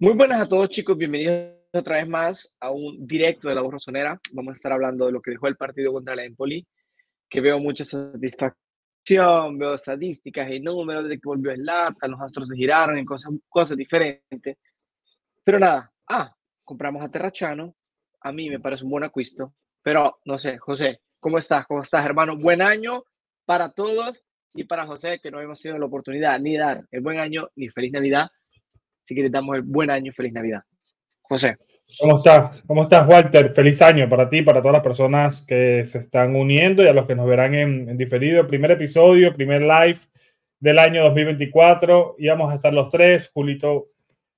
Muy buenas a todos chicos, bienvenidos otra vez más a un directo de la voz rosonera. Vamos a estar hablando de lo que dejó el partido contra la Empoli, que veo mucha satisfacción, veo estadísticas y números de que volvió Zlatan, los astros se giraron en cosas, cosas diferentes. Pero nada, ah, compramos a Terrachano, a mí me parece un buen acuisto, pero no sé, José, ¿cómo estás? ¿Cómo estás, hermano? Buen año para todos y para José, que no hemos tenido la oportunidad ni dar el buen año ni feliz Navidad Así que le damos el buen año feliz Navidad. José. ¿Cómo estás? ¿Cómo estás, Walter? Feliz año para ti, para todas las personas que se están uniendo y a los que nos verán en, diferido. Primer episodio, primer live del año 2024. Íbamos a estar los tres. Julito,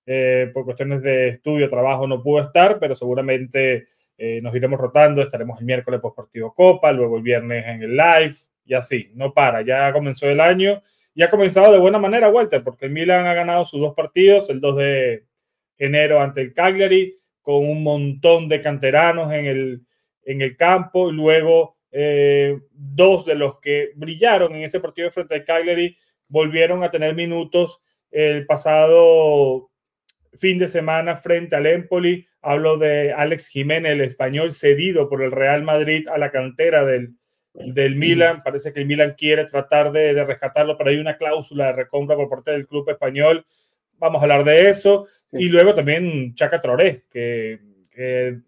eh, por cuestiones de estudio, trabajo, no pudo estar, pero seguramente eh, nos iremos rotando. Estaremos el miércoles por Partido Copa, luego el viernes en el live y así. No para, ya comenzó el año y ha comenzado de buena manera, Walter, porque el Milan ha ganado sus dos partidos, el 2 de enero ante el Cagliari, con un montón de canteranos en el, en el campo, y luego eh, dos de los que brillaron en ese partido frente al Cagliari volvieron a tener minutos el pasado fin de semana frente al Empoli. Hablo de Alex Jiménez, el español cedido por el Real Madrid a la cantera del, del Milan. Parece que el Milan quiere tratar de, rescatarlo, pero hay una cláusula de recompra por parte del club español. Vamos a hablar de eso. Y luego también Chaca Traoré, que,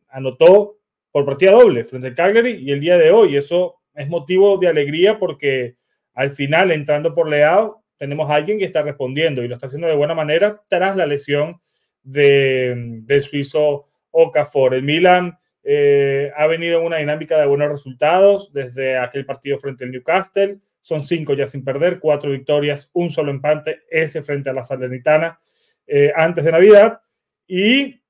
anotó por partida doble frente al Cagliari y el día de hoy. Eso es motivo de alegría porque al final, entrando por Leao, tenemos a alguien que está respondiendo y lo está haciendo de buena manera tras la lesión de, del suizo Okafor. El Milan eh, ha venido en una dinámica de buenos resultados desde aquel partido frente al Newcastle. Son cinco ya sin perder, cuatro victorias, un solo empate, ese frente a la Salernitana eh, antes de Navidad. Y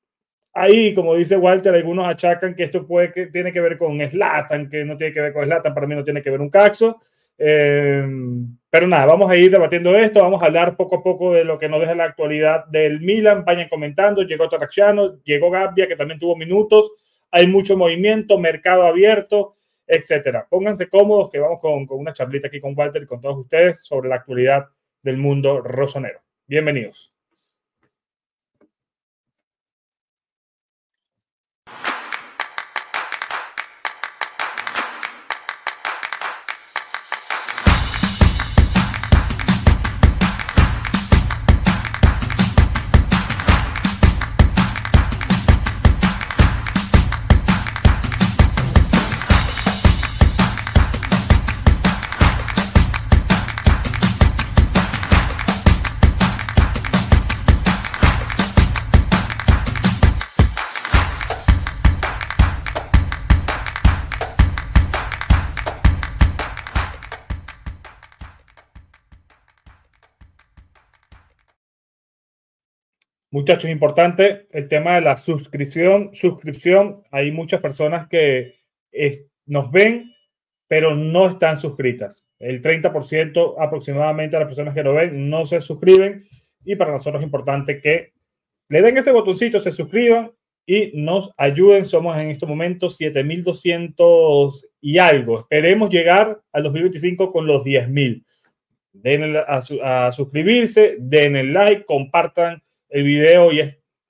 ahí, como dice Walter, algunos achacan que esto tiene que ver con Slatan, que no tiene que ver con Slatan, para mí no tiene que ver un caxo. Eh, pero nada, vamos a ir debatiendo esto, vamos a hablar poco a poco de lo que nos deja la actualidad del Milan. Vayan comentando, llegó Taracciano, llegó Gabbia, que también tuvo minutos hay mucho movimiento, mercado abierto, etcétera. Pónganse cómodos que vamos con, con una charlita aquí con Walter y con todos ustedes sobre la actualidad del mundo rosonero. Bienvenidos. Muchachos, importante el tema de la suscripción. Suscripción, hay muchas personas que nos ven, pero no están suscritas. El 30% aproximadamente de las personas que lo ven no se suscriben y para nosotros es importante que le den ese botoncito, se suscriban y nos ayuden. Somos en este momento 7200 y algo. Esperemos llegar al 2025 con los 10000. Den a, a suscribirse, den el like, compartan el video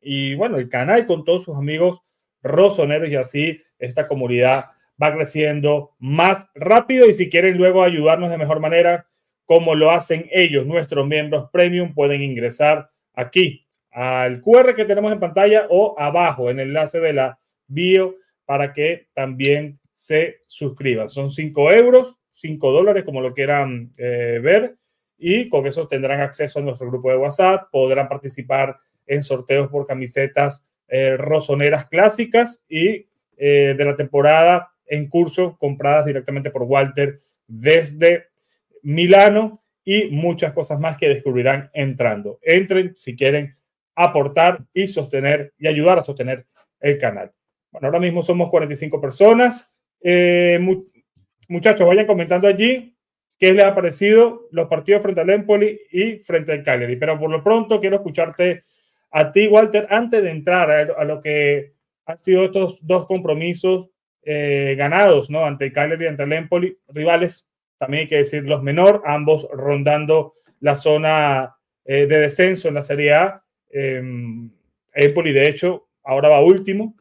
y, bueno, el canal con todos sus amigos rosoneros y así esta comunidad va creciendo más rápido y si quieren luego ayudarnos de mejor manera, como lo hacen ellos, nuestros miembros premium, pueden ingresar aquí al QR que tenemos en pantalla o abajo en el enlace de la bio para que también se suscriban. Son 5 euros, 5 dólares, como lo quieran eh, ver y con eso tendrán acceso a nuestro grupo de WhatsApp, podrán participar en sorteos por camisetas eh, rosoneras clásicas y eh, de la temporada en curso compradas directamente por Walter desde Milano y muchas cosas más que descubrirán entrando. Entren si quieren aportar y sostener y ayudar a sostener el canal. Bueno, ahora mismo somos 45 personas. Eh, muchachos, vayan comentando allí qué les ha parecido los partidos frente al Empoli y frente al Cagliari. Pero por lo pronto quiero escucharte a ti, Walter, antes de entrar a, lo que han sido estos dos compromisos eh, ganados, ¿no? Ante el Cagliari y ante el Empoli, rivales, también hay que decir los menor, ambos rondando la zona eh, de descenso en la Serie A. Em, Empoli, de hecho, ahora va último.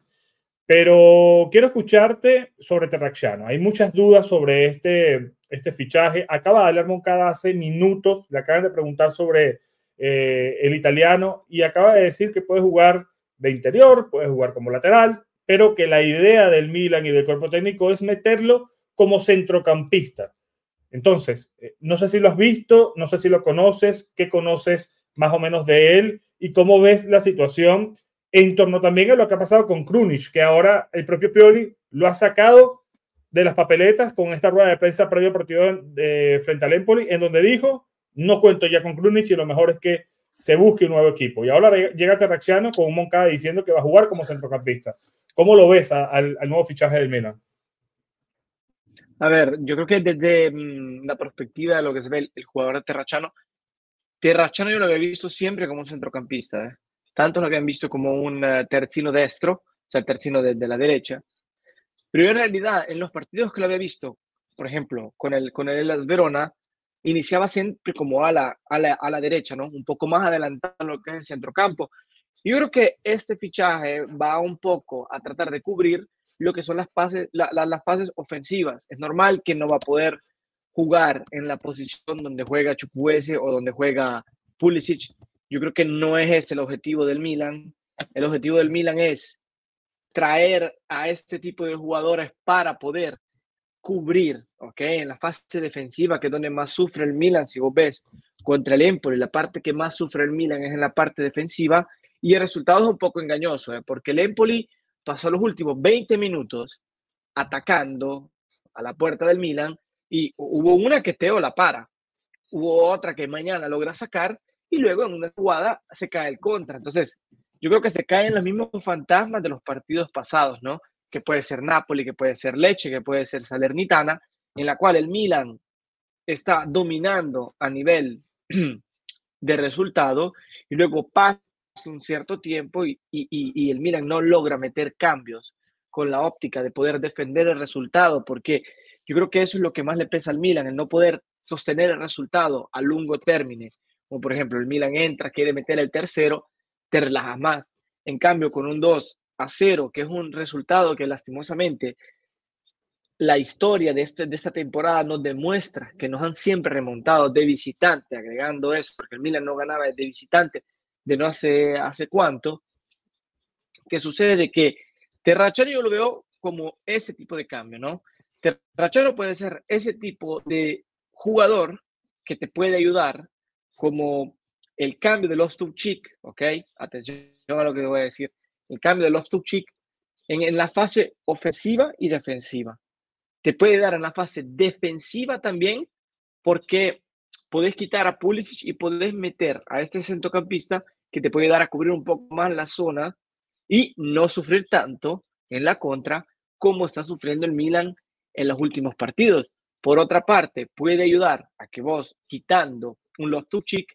Pero quiero escucharte sobre Terracciano. Hay muchas dudas sobre este, este fichaje. Acaba de hablar Moncada hace minutos, le acaban de preguntar sobre eh, el italiano y acaba de decir que puede jugar de interior, puede jugar como lateral, pero que la idea del Milan y del cuerpo técnico es meterlo como centrocampista. Entonces, eh, no sé si lo has visto, no sé si lo conoces, qué conoces más o menos de él y cómo ves la situación en torno también a lo que ha pasado con Krunic, que ahora el propio Pioli lo ha sacado de las papeletas con esta rueda de prensa previo partido de, frente al Empoli, en donde dijo, no cuento ya con Krunic y lo mejor es que se busque un nuevo equipo. Y ahora llega Terraxiano con un Moncada diciendo que va a jugar como centrocampista. ¿Cómo lo ves al, nuevo fichaje del Milan? A ver, yo creo que desde mm, la perspectiva de lo que se ve el, jugador de Terrachano, Terrachano yo lo había visto siempre como un centrocampista, ¿eh? tanto lo habían visto como un uh, terzino destro, o sea, el terzino de, la derecha, pero en realidad en los partidos que lo había visto, por ejemplo, con el, con el Verona, iniciaba siempre como a la, a la, a la derecha, ¿no? Un poco más adelantado lo que es el centrocampo, yo creo que este fichaje va un poco a tratar de cubrir lo que son las fases, las fases ofensivas. Es normal que no va a poder jugar en la posición donde juega Chukwueze o donde juega Pulisic. Yo creo que no es ese el objetivo del Milan. El objetivo del Milan es traer a este tipo de jugadores para poder cubrir, ¿ok? En la fase defensiva, que es donde más sufre el Milan, si vos ves, contra el Empoli, la parte que más sufre el Milan es en la parte defensiva, y el resultado es un poco engañoso, ¿eh? porque el Empoli pasó los últimos 20 minutos atacando a la puerta del Milan y hubo una que Teo la para, hubo otra que mañana logra sacar y luego en una jugada se cae el contra. Entonces, yo creo que se caen los mismos fantasmas de los partidos pasados, ¿no? Que puede ser Napoli, que puede ser Leche, que puede ser Salernitana, en la cual el Milan está dominando a nivel de resultado y luego pasa un cierto tiempo y, el Milan no logra meter cambios con la óptica de poder defender el resultado, porque yo creo que eso es lo que más le pesa al Milan, el no poder sostener el resultado a largo término. Como por ejemplo, el Milan entra, quiere meter el tercero, te relajas más. En cambio, con un 2 a 0, que es un resultado que lastimosamente la historia de, este, de esta temporada nos demuestra que nos han siempre remontado de visitante, agregando eso, porque el Milan no ganaba de visitante de no hace, hace cuánto, que sucede que Terrachano yo lo veo como ese tipo de cambio, ¿no? Terrachano puede ser ese tipo de jugador que te puede ayudar como el cambio de los Chick, ¿ok? Atención a lo que voy a decir. El cambio de los Chick en, en la fase ofensiva y defensiva. Te puede dar en la fase defensiva también, porque podés quitar a Pulisic y podés meter a este centrocampista que te puede dar a cubrir un poco más la zona y no sufrir tanto en la contra como está sufriendo el Milan en los últimos partidos. Por otra parte, puede ayudar a que vos quitando un Loftuchik,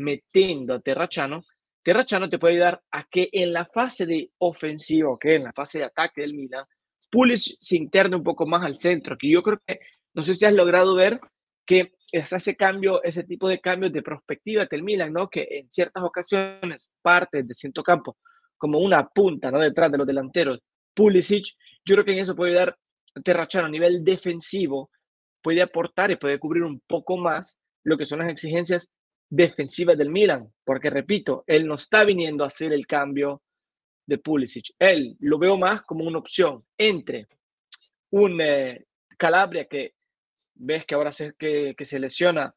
metiendo a Terrachano, Terrachano te puede ayudar a que en la fase de ofensiva, que en la fase de ataque del Milan, Pulisic se interne un poco más al centro, que yo creo que, no sé si has logrado ver que es ese cambio, ese tipo de cambios de perspectiva que el Milan, ¿no? Que en ciertas ocasiones parte del campo como una punta, ¿no? Detrás de los delanteros. Pulisic, yo creo que en eso puede dar Terrachano a nivel defensivo, puede aportar y puede cubrir un poco más lo que son las exigencias defensivas del Milan, porque repito, él no está viniendo a hacer el cambio de Pulisic. Él lo veo más como una opción entre un eh, Calabria que ves que ahora se, que, que se lesiona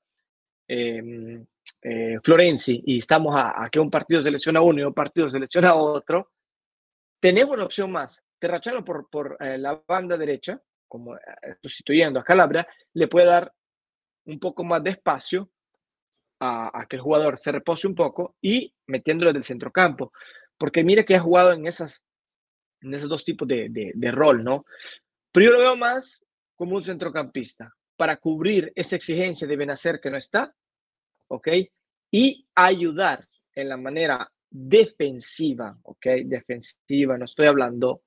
em, eh, Florenzi y estamos a, que un partido selecciona uno y un partido selecciona otro, tenemos una opción más. Terrachano por, por eh, la banda derecha, como sustituyendo a Calabria, le puede dar un poco más de espacio a, que el jugador se repose un poco y metiéndolo del centrocampo. Porque mire que ha jugado en, esas, en esos dos tipos de, rol, ¿no? Pero yo lo veo más como un centrocampista para cubrir esa exigencia de Benacer que no está, ¿ok? Y ayudar en la manera defensiva, ¿ok? Defensiva, no estoy hablando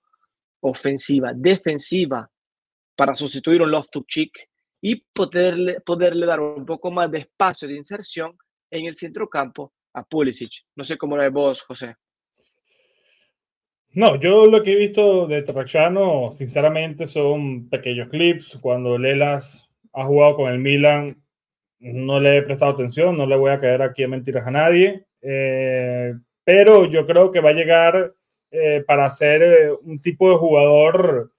ofensiva, defensiva, para sustituir un to Chick y poderle, poderle dar un poco más de espacio de inserción en el centrocampo a Pulisic. No sé cómo lo ves vos, José. No, yo lo que he visto de Terracciano, sinceramente, son pequeños clips. Cuando Lelas ha jugado con el Milan, no le he prestado atención, no le voy a caer aquí a mentiras a nadie. Eh, pero yo creo que va a llegar eh, para ser eh, un tipo de jugador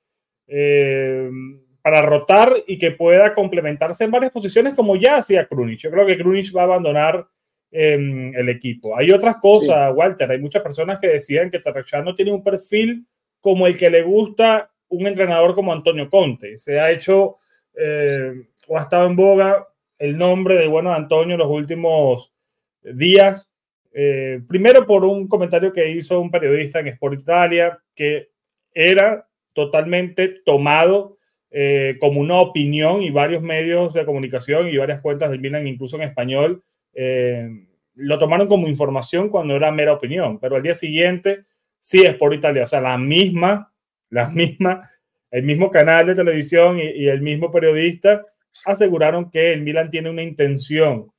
para rotar y que pueda complementarse en varias posiciones como ya hacía Krunic. Yo creo que Krunic va a abandonar el equipo. Hay otras cosas, Walter. Hay muchas personas que decían que no tiene un perfil como el que le gusta un entrenador como Antonio Conte. Se ha hecho eh, o ha estado en boga el nombre de bueno Antonio los últimos días. Eh, primero por un comentario que hizo un periodista en Sport Italia que era totalmente tomado eh, como una opinión y varios medios de comunicación y varias cuentas del Milan, incluso en español, eh, lo tomaron como información cuando era mera opinión, pero al día siguiente sí es por Italia, o sea, la misma, la misma, el mismo canal de televisión y, el mismo periodista aseguraron que el Milan tiene una intención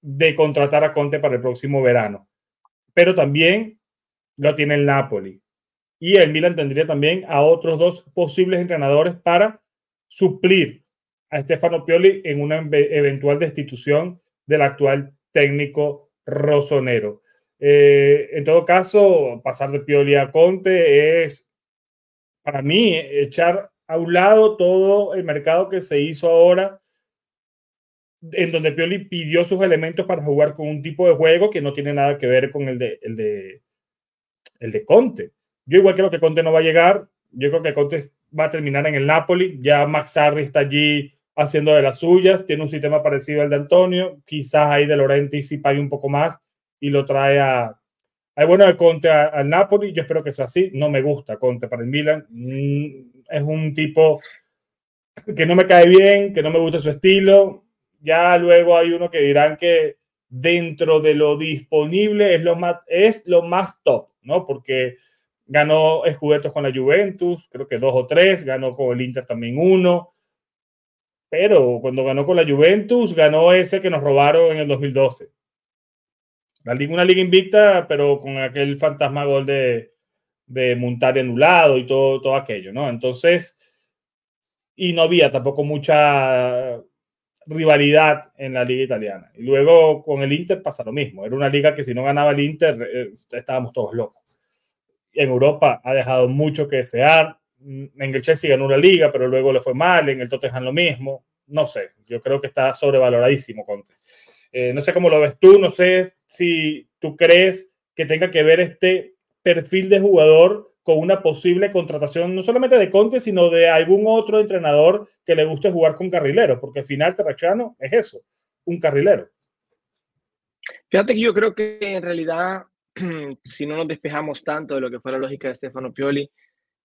de contratar a Conte para el próximo verano, pero también lo tiene el Napoli. Y el Milan tendría también a otros dos posibles entrenadores para suplir a Stefano Pioli en una eventual destitución del actual técnico rosonero. Eh, en todo caso, pasar de Pioli a Conte es, para mí, echar a un lado todo el mercado que se hizo ahora, en donde Pioli pidió sus elementos para jugar con un tipo de juego que no tiene nada que ver con el de, el de, el de Conte. Yo igual creo que Conte no va a llegar, yo creo que Conte va a terminar en el Napoli, ya Max Sarri está allí haciendo de las suyas, tiene un sistema parecido al de Antonio, quizás ahí de Laurenti sí pague un poco más y lo trae a... Hay bueno de Conte al Napoli, yo espero que sea así, no me gusta Conte para el Milan, mm, es un tipo que no me cae bien, que no me gusta su estilo, ya luego hay uno que dirán que dentro de lo disponible es lo más, es lo más top, ¿no? Porque ganó escudetos con la Juventus, creo que dos o tres, ganó con el Inter también uno, pero cuando ganó con la Juventus, ganó ese que nos robaron en el 2012. La liga, una liga invicta, pero con aquel fantasma gol de, de Montari anulado y todo, todo aquello, ¿no? Entonces, y no había tampoco mucha rivalidad en la liga italiana. Y luego con el Inter pasa lo mismo. Era una liga que si no ganaba el Inter, eh, estábamos todos locos. En Europa ha dejado mucho que desear. En el Chelsea ganó una liga, pero luego le fue mal, en el Tottenham lo mismo. No sé, yo creo que está sobrevaloradísimo Conte. Eh, no sé cómo lo ves tú, no sé si tú crees que tenga que ver este perfil de jugador con una posible contratación, no solamente de Conte, sino de algún otro entrenador que le guste jugar con carrileros, porque al final Terracciano es eso, un carrilero. Fíjate que yo creo que en realidad, si no nos despejamos tanto de lo que fue la lógica de Stefano Pioli,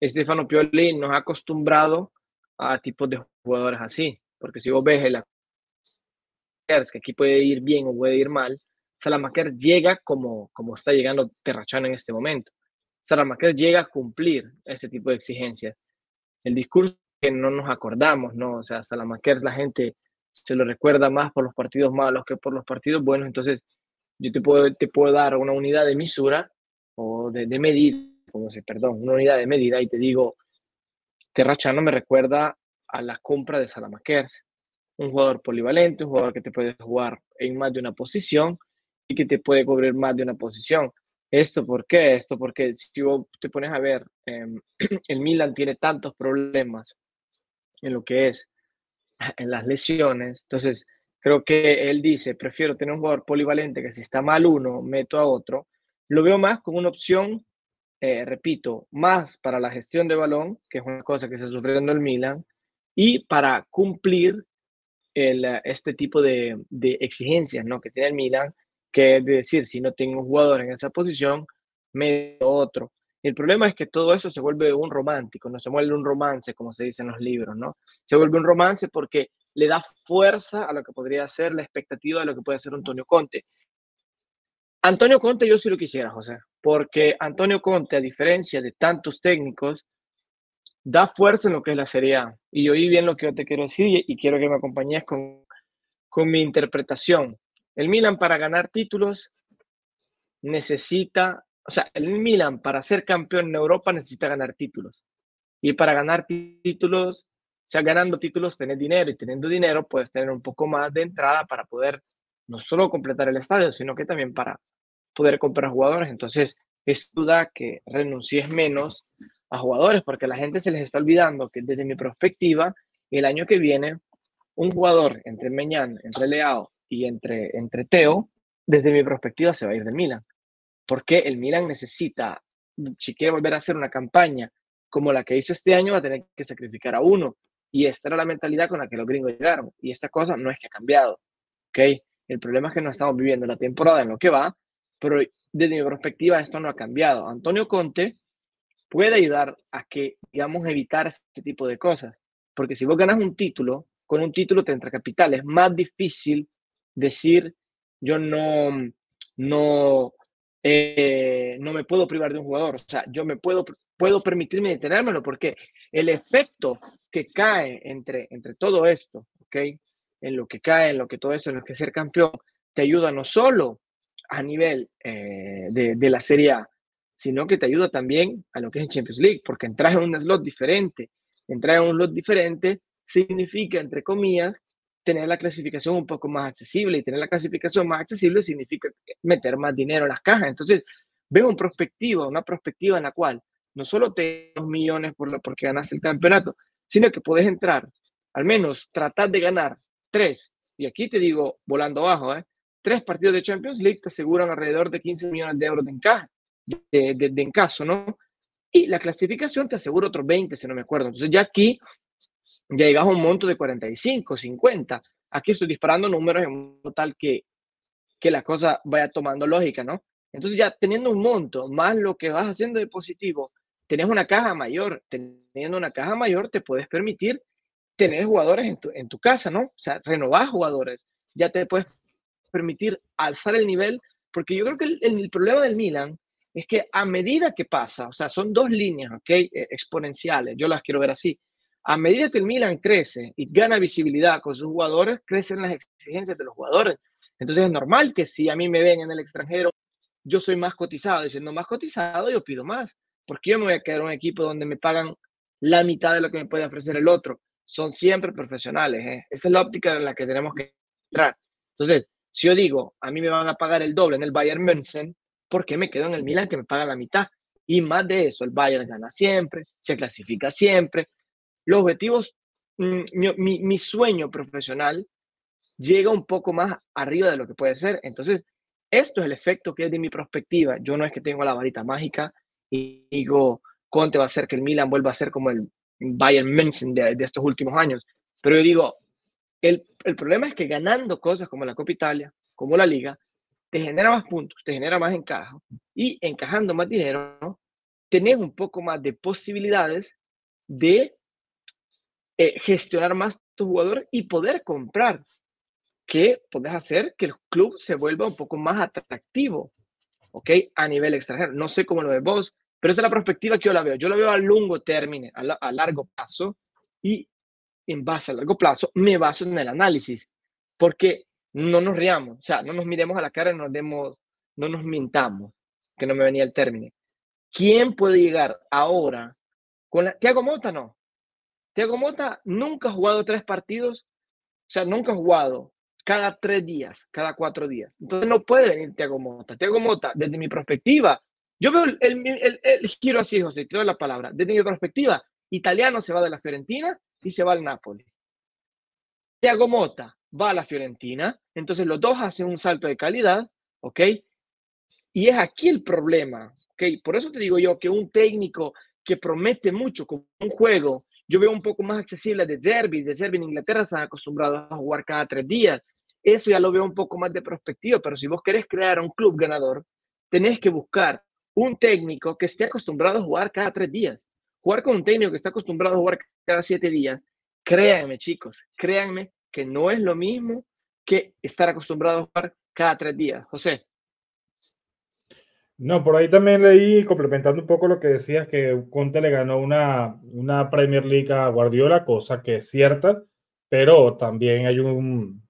Stefano Pioli nos ha acostumbrado a tipos de jugadores así. Porque si vos ves el que aquí puede ir bien o puede ir mal, Salamaker llega como, como está llegando Terrachano en este momento. Salamaker llega a cumplir ese tipo de exigencias. El discurso que no nos acordamos, ¿no? O sea, Salamaker la gente se lo recuerda más por los partidos malos que por los partidos buenos. Entonces, yo te puedo, te puedo dar una unidad de misura o de, de medida, como se, perdón, una unidad de medida y te digo, Terrachano me recuerda a la compra de Salamaker. Un jugador polivalente, un jugador que te puede jugar en más de una posición y que te puede cubrir más de una posición. ¿Esto por qué? Esto porque si vos te pones a ver, em, el Milan tiene tantos problemas en lo que es en las lesiones. Entonces, creo que él dice, prefiero tener un jugador polivalente que si está mal uno, meto a otro. Lo veo más como una opción, eh, repito, más para la gestión de balón, que es una cosa que está sufriendo el Milan, y para cumplir el, este tipo de, de, exigencias ¿no? que tiene el Milan, que es decir, si no tengo un jugador en esa posición, me otro. El problema es que todo eso se vuelve un romántico, no se vuelve un romance, como se dice en los libros, ¿no? Se vuelve un romance porque le da fuerza a lo que podría ser la expectativa de lo que puede ser Antonio Conte. Antonio Conte yo sí lo quisiera, José, porque Antonio Conte, a diferencia de tantos técnicos, da fuerza en lo que es la Serie A. Y oí bien lo que yo te quiero decir y, quiero que me acompañes con, con mi interpretación. El Milan para ganar títulos necesita o sea, el Milan para ser campeón en Europa necesita ganar títulos. Y para ganar títulos, o sea, ganando títulos, tener dinero y teniendo dinero, puedes tener un poco más de entrada para poder no solo completar el estadio, sino que también para poder comprar jugadores. Entonces, es duda que renuncies menos a jugadores, porque a la gente se les está olvidando que desde mi perspectiva, el año que viene, un jugador entre Meñán, entre Leao y entre, entre Teo, desde mi perspectiva se va a ir de Milan. Porque el Milan necesita, si quiere volver a hacer una campaña como la que hizo este año, va a tener que sacrificar a uno. Y esta era la mentalidad con la que los gringos llegaron. Y esta cosa no es que ha cambiado. ¿ok? El problema es que no estamos viviendo la temporada en lo que va, pero desde mi perspectiva esto no ha cambiado. Antonio Conte puede ayudar a que, digamos, evitar este tipo de cosas. Porque si vos ganas un título, con un título te entra capital. Es más difícil decir, yo no, no, eh, no me puedo privar de un jugador. O sea, yo me puedo, puedo permitirme detenérmelo porque el efecto que cae entre, entre todo esto, ¿ok? En lo que cae, en lo que todo eso, en lo que ser campeón, te ayuda no solo a nivel eh, de, de, la Serie A, sino que te ayuda también a lo que es el Champions League, porque entras en un slot diferente. Entrar en un slot diferente significa, entre comillas, tener la clasificación un poco más accesible y tener la clasificación más accesible significa meter más dinero en las cajas. Entonces, veo una perspectiva, una perspectiva en la cual no solo te dos millones por la, porque ganaste el campeonato, sino que puedes entrar, al menos tratar de ganar tres, y aquí te digo volando abajo, ¿eh? tres partidos de Champions League te aseguran alrededor de 15 millones de euros de encaje, de, de, de encaso, ¿no? Y la clasificación te asegura otros 20, si no me acuerdo. Entonces ya aquí ya llegas a un monto de 45, 50. Aquí estoy disparando números en total que, que la cosa vaya tomando lógica, ¿no? Entonces ya teniendo un monto más lo que vas haciendo de positivo, tenés una caja mayor. Teniendo una caja mayor te puedes permitir tener jugadores en tu, en tu casa, ¿no? O sea, renovar jugadores. Ya te puedes permitir alzar el nivel, porque yo creo que el, el, problema del Milan es que a medida que pasa, o sea, son dos líneas, ¿ok? Exponenciales, yo las quiero ver así a medida que el Milan crece y gana visibilidad con sus jugadores, crecen las exigencias de los jugadores. Entonces es normal que si a mí me ven en el extranjero, yo soy más cotizado y siendo más cotizado, yo pido más. Porque yo me voy a quedar en un equipo donde me pagan la mitad de lo que me puede ofrecer el otro. Son siempre profesionales. ¿eh? Esa es la óptica en la que tenemos que entrar. Entonces, si yo digo, a mí me van a pagar el doble en el Bayern München, ¿por qué me quedo en el Milan que me paga la mitad? Y más de eso, el Bayern gana siempre, se clasifica siempre, los objetivos, mm, mi, mi, sueño profesional llega un poco más arriba de lo que puede ser. Entonces, esto es el efecto que es de mi perspectiva. Yo no es que tengo la varita mágica y digo, Conte va a hacer que el Milan vuelva a ser como el Bayern München de, de estos últimos años. Pero yo digo, el, el, problema es que ganando cosas como la Copa Italia, como la Liga, te genera más puntos, te genera más encajo y encajando más dinero, tenés un poco más de posibilidades de eh, gestionar más tu jugador y poder comprar, que puedes hacer que el club se vuelva un poco más atractivo, ¿ok? A nivel extranjero. No sé cómo lo ves vos, pero esa es la perspectiva que yo la veo. Yo la veo a largo término, a, largo plazo, y en base a largo plazo me baso en el análisis, porque no nos riamos, o sea, no nos miremos a la cara y demos, no nos mintamos, que no me venía el término. ¿Quién puede llegar ahora con la... Tiago Mota no, Thiago Mota nunca ha jugado tres partidos, o sea, nunca ha jugado cada tres días, cada cuatro días. Entonces no puede venir Thiago Mota. Thiago Mota, desde mi perspectiva, yo veo el, el, el, giro así, José, te doy la palabra. Desde mi perspectiva, italiano se va de la Fiorentina y se va al Napoli. Thiago Mota va a la Fiorentina, entonces los dos hacen un salto de calidad, ¿ok? Y es aquí el problema, ¿ok? Por eso te digo yo que un técnico que promete mucho con un juego yo veo un poco más accesible de Derby. De Derby en Inglaterra están acostumbrados a jugar cada tres días. Eso ya lo veo un poco más de perspectiva, pero si vos querés crear un club ganador, tenés que buscar un técnico que esté acostumbrado a jugar cada tres días. Jugar con un técnico que está acostumbrado a jugar cada siete días, créanme chicos, créanme que no es lo mismo que estar acostumbrado a jugar cada tres días. José. No, por ahí también leí, complementando un poco lo que decías, que Conte le ganó una, una Premier League a Guardiola, cosa que es cierta, pero también hay un,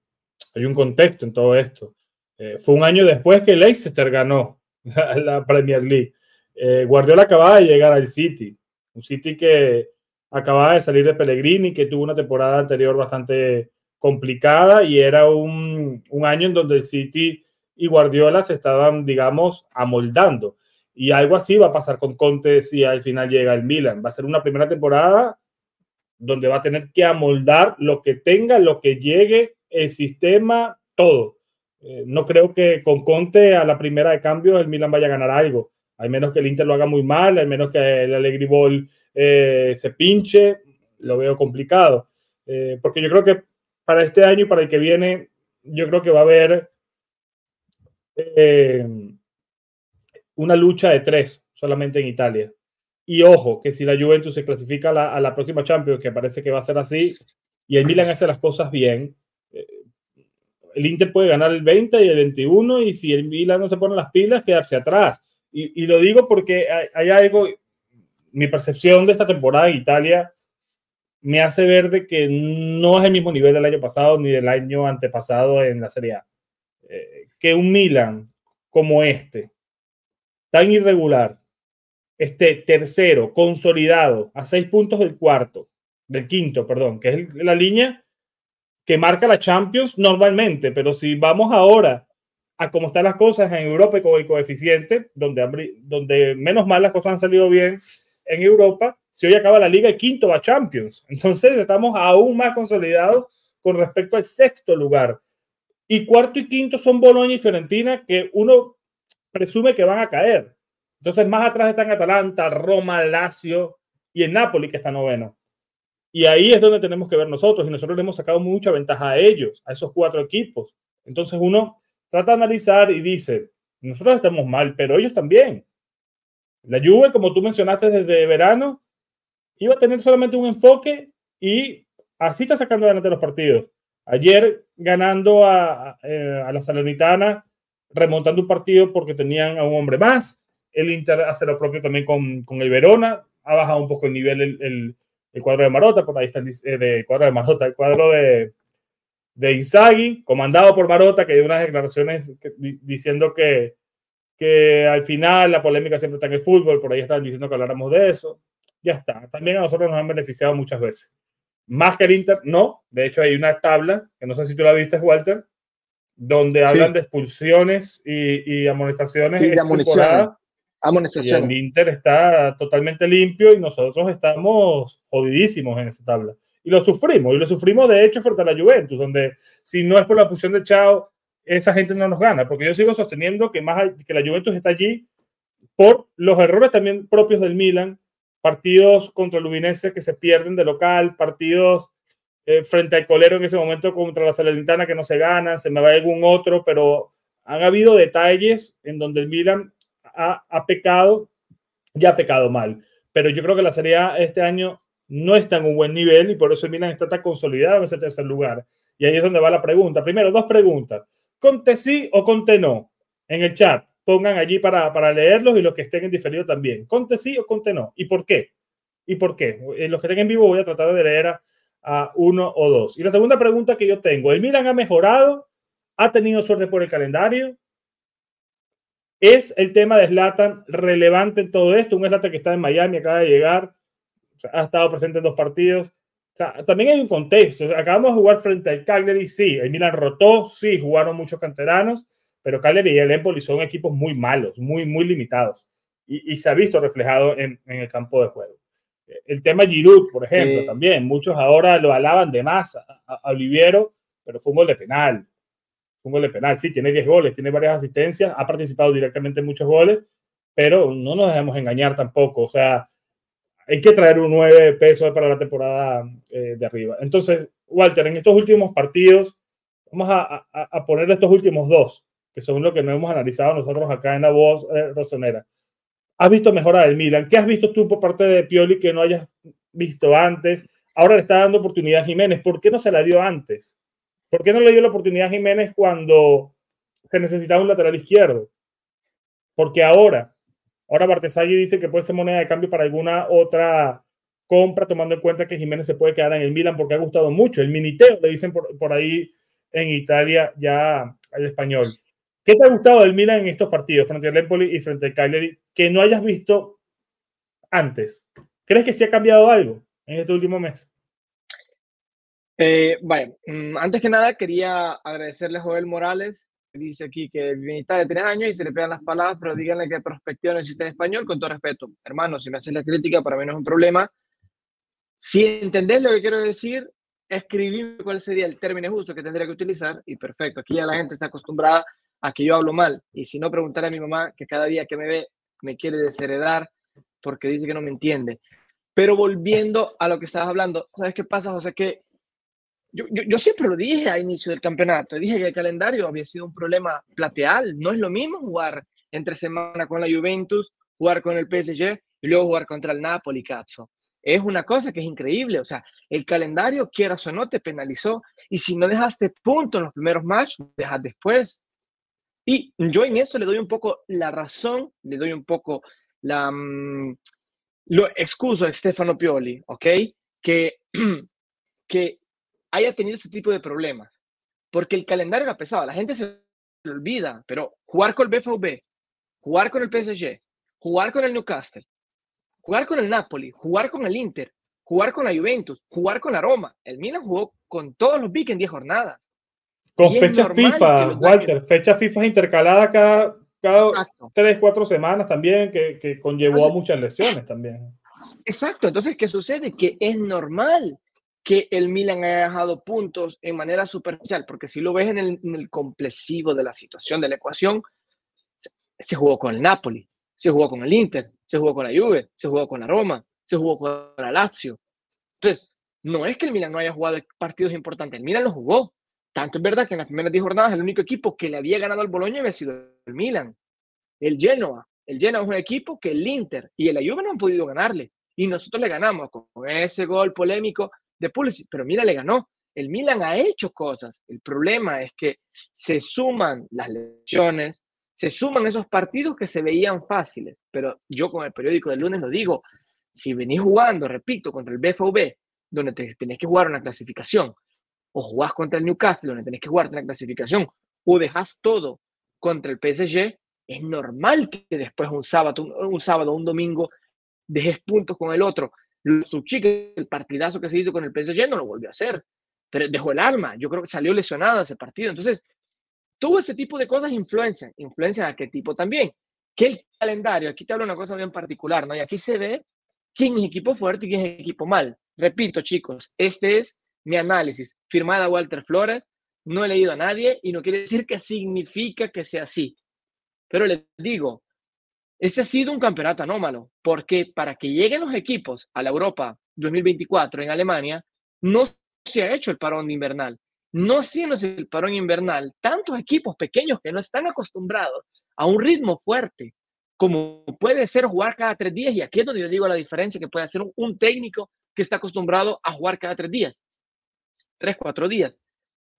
hay un contexto en todo esto. Eh, fue un año después que Leicester ganó la, Premier League. Eh, Guardiola acababa de llegar al City, un City que acababa de salir de Pellegrini, que tuvo una temporada anterior bastante complicada y era un, un año en donde el City y Guardiola se estaban, digamos, amoldando. Y algo así va a pasar con Conte si al final llega el Milan. Va a ser una primera temporada donde va a tener que amoldar lo que tenga, lo que llegue, el sistema, todo. Eh, no creo que con Conte a la primera de cambio el Milan vaya a ganar algo. Al menos que el Inter lo haga muy mal, al menos que el Allegri Ball eh, se pinche, lo veo complicado. Eh, porque yo creo que para este año y para el que viene, yo creo que va a haber una lucha de tres solamente en Italia. Y ojo, que si la Juventus se clasifica a la, próxima Champions, que parece que va a ser así, y el Milan hace las cosas bien, el Inter puede ganar el 20 y el 21, y si el Milan no se pone las pilas, quedarse atrás. Y, lo digo porque hay, algo, mi percepción de esta temporada en Italia me hace ver de que no es el mismo nivel del año pasado ni del año antepasado en la Serie A. Eh, que un Milan como este, tan irregular, este tercero, consolidado, a seis puntos del cuarto, del quinto, perdón, que es la línea que marca la Champions normalmente, pero si vamos ahora a cómo están las cosas en Europa y con el coeficiente, donde, donde menos mal las cosas han salido bien en Europa, si hoy acaba la liga, el quinto va a Champions. Entonces estamos aún más consolidados con respecto al sexto lugar. Y cuarto y quinto son Boloña y Fiorentina, que uno presume que van a caer. Entonces, más atrás están Atalanta, Roma, Lazio y el Napoli, que está noveno. Y ahí es donde tenemos que ver nosotros. Y nosotros le hemos sacado mucha ventaja a ellos, a esos cuatro equipos. Entonces, uno trata de analizar y dice: nosotros estamos mal, pero ellos también. La Juve, como tú mencionaste desde verano, iba a tener solamente un enfoque y así está sacando adelante los partidos. Ayer ganando a, a, eh, la Salernitana, remontando un partido porque tenían a un hombre más. El Inter hace lo propio también con, con el Verona, ha bajado un poco el nivel el, el, cuadro de Marota, por ahí está el, de, cuadro de Marota, el cuadro de, de Inzaghi, comandado por Marota, que dio unas declaraciones diciendo que, que al final la polémica siempre está en el fútbol, por ahí están diciendo que habláramos de eso. Ya está, también a nosotros nos han beneficiado muchas veces. Más que el Inter, no. De hecho, hay una tabla, que no sé si tú la viste, Walter, donde hablan de expulsiones y, y amonestaciones. Sí, de amonestaciones. Y el Inter está totalmente limpio y nosotros estamos jodidísimos en esa tabla. Y lo sufrimos, y lo sufrimos de hecho frente a la Juventus, donde si no es por la posición de Chao, esa gente no nos gana, porque yo sigo sosteniendo que, más que la Juventus está allí por los errores también propios del Milan, partidos contra el Udinese que se pierden de local, partidos eh, frente al colero en ese momento contra la Salernitana que no se gana, se me va algún otro, pero han habido detalles en donde el Milan ha, ha pecado y ha pecado mal. Pero yo creo que la Serie este año no está en un buen nivel y por eso el Milan está tan consolidado en ese tercer lugar. Y ahí es donde va la pregunta. Primero, dos preguntas. ¿Conte sí o conte no? En el chat. Pongan allí para, para leerlos y los que estén en diferido también. ¿Conte sí o conte no? ¿Y por qué? ¿Y por qué? En los que estén en vivo voy a tratar de leer a uno o dos. Y la segunda pregunta que yo tengo, ¿el Milan ha mejorado? ¿Ha tenido suerte por el calendario? ¿Es el tema de Slatan relevante en todo esto? Un Slatan que está en Miami, acaba de llegar, ha estado presente en dos partidos. también hay un contexto. Acabamos de jugar frente al Cagliari, sí. El Milan rotó, sí, jugaron muchos canteranos, pero Cagliari y el Empoli son equipos muy malos, muy, muy limitados. Y, se ha visto reflejado en el campo de juego. El tema Giroud, por ejemplo, también. Muchos ahora lo alaban de más a, Oliviero, pero fue un gol de penal. Un gol de penal. Sí, tiene 10 goles, tiene varias asistencias, ha participado directamente en muchos goles, pero no nos dejemos engañar tampoco. O sea, hay que traer un 9 pesos para la temporada eh, de arriba. Entonces, Walter, en estos últimos partidos, vamos a, a, poner estos últimos dos, que son lo que no hemos analizado nosotros acá en la voz eh, rosonera has visto mejorar el Milan? ¿Qué has visto tú por parte de Pioli que no hayas visto antes? Ahora le está dando oportunidad a Jiménez. ¿Por qué no se la dio antes? ¿Por qué no le dio la oportunidad a Jiménez cuando se necesitaba un lateral izquierdo? Porque ahora, ahora Bartesagui dice que puede ser moneda de cambio para alguna otra compra, tomando en cuenta que Jiménez se puede quedar en el Milan porque ha gustado mucho. El miniteo, le dicen por, ahí en Italia ya al español. ¿Qué te ha gustado del Milan en estos partidos frente al Empoli y frente al Cagliari que no hayas visto antes? ¿Crees que se ha cambiado algo en este último mes? Eh, vaya, mm, antes que nada quería agradecerle a Joel Morales, que dice aquí que mitad de tres años y se le pegan las palabras, pero díganle que prospectiva no existe en español, con todo respeto. Hermano, si me haces la crítica, para mí no es un problema. Si entendés lo que quiero decir, escribir cuál sería el término justo que tendría que utilizar y perfecto. Aquí ya la gente está acostumbrada a que yo hablo mal y si no, preguntaré a mi mamá que cada día que me ve me quiere desheredar porque dice que no me entiende. Pero volviendo a lo que estabas hablando, ¿sabes qué pasa, José? Que yo, yo, siempre lo dije a inicio del campeonato, dije que el calendario había sido un problema plateal. No es lo mismo jugar entre semana con la Juventus, jugar con el PSG y luego jugar contra el Napoli, cazzo. Es una cosa que es increíble. O sea, el calendario, quieras o no, te penalizó. Y si no dejaste punto en los primeros matches, dejas después. Y yo en esto le doy un poco la razón, le doy un poco la, mm, lo excuso a Stefano Pioli, ¿ok? Que, que haya tenido este tipo de problemas. Porque el calendario era pesado, la gente se lo olvida, pero jugar con el BVB, jugar con el PSG, jugar con el Newcastle, jugar con el Napoli, jugar con el Inter, jugar con la Juventus, jugar con la Roma. El Milan jugó con todos los big en 10 jornadas. Con fecha FIFA, Walter, fecha FIFA intercalada cada cada tres, cuatro semanas también, que, que conllevó a muchas lesiones también. Exacto, entonces, ¿qué sucede? Que es normal que el Milan haya dejado puntos en manera superficial, porque si lo ves en el, en el complexivo de la situación de la ecuación, se, se, jugó con el Napoli, se jugó con el Inter, se jugó con la Juve, se jugó con la Roma, se jugó con la Lazio. Entonces, no es que el Milan no haya jugado partidos importantes, el Milan lo jugó, tanto es verdad que en las primeras 10 jornadas el único equipo que le había ganado al Boloña había sido el Milan. El Genoa. El Genoa es un equipo que el Inter y el Juve no han podido ganarle. Y nosotros le ganamos con ese gol polémico de Pulisic. Pero mira, le ganó. El Milan ha hecho cosas. El problema es que se suman las lesiones, se suman esos partidos que se veían fáciles. Pero yo con el periódico del lunes lo digo, si venís jugando, repito, contra el BFV, donde te, tenés que jugar una clasificación, o jugás contra el Newcastle, donde tenés que jugar la clasificación, o dejas todo contra el PSG, es normal que después un sábado, un, sábado, un domingo, dejes puntos con el otro. El partidazo que se hizo con el PSG no lo volvió a hacer, pero dejó el alma. Yo creo que salió lesionado ese partido. Entonces, todo ese tipo de cosas influencian. ¿Influencian a qué tipo también? Que el calendario, aquí te hablo una cosa bien particular, ¿no? Y aquí se ve quién es equipo fuerte y quién es equipo mal. Repito, chicos, este es mi análisis, firmada Walter Flores, no he leído a nadie y no quiere decir que significa que sea así. Pero les digo, este ha sido un campeonato anómalo, porque para que lleguen los equipos a la Europa 2024 en Alemania, no se ha hecho el parón invernal. No haciéndose el parón invernal, tantos equipos pequeños que no están acostumbrados a un ritmo fuerte, como puede ser jugar cada tres días, y aquí es donde yo digo la diferencia que puede hacer un, un técnico que está acostumbrado a jugar cada tres días tres, cuatro días.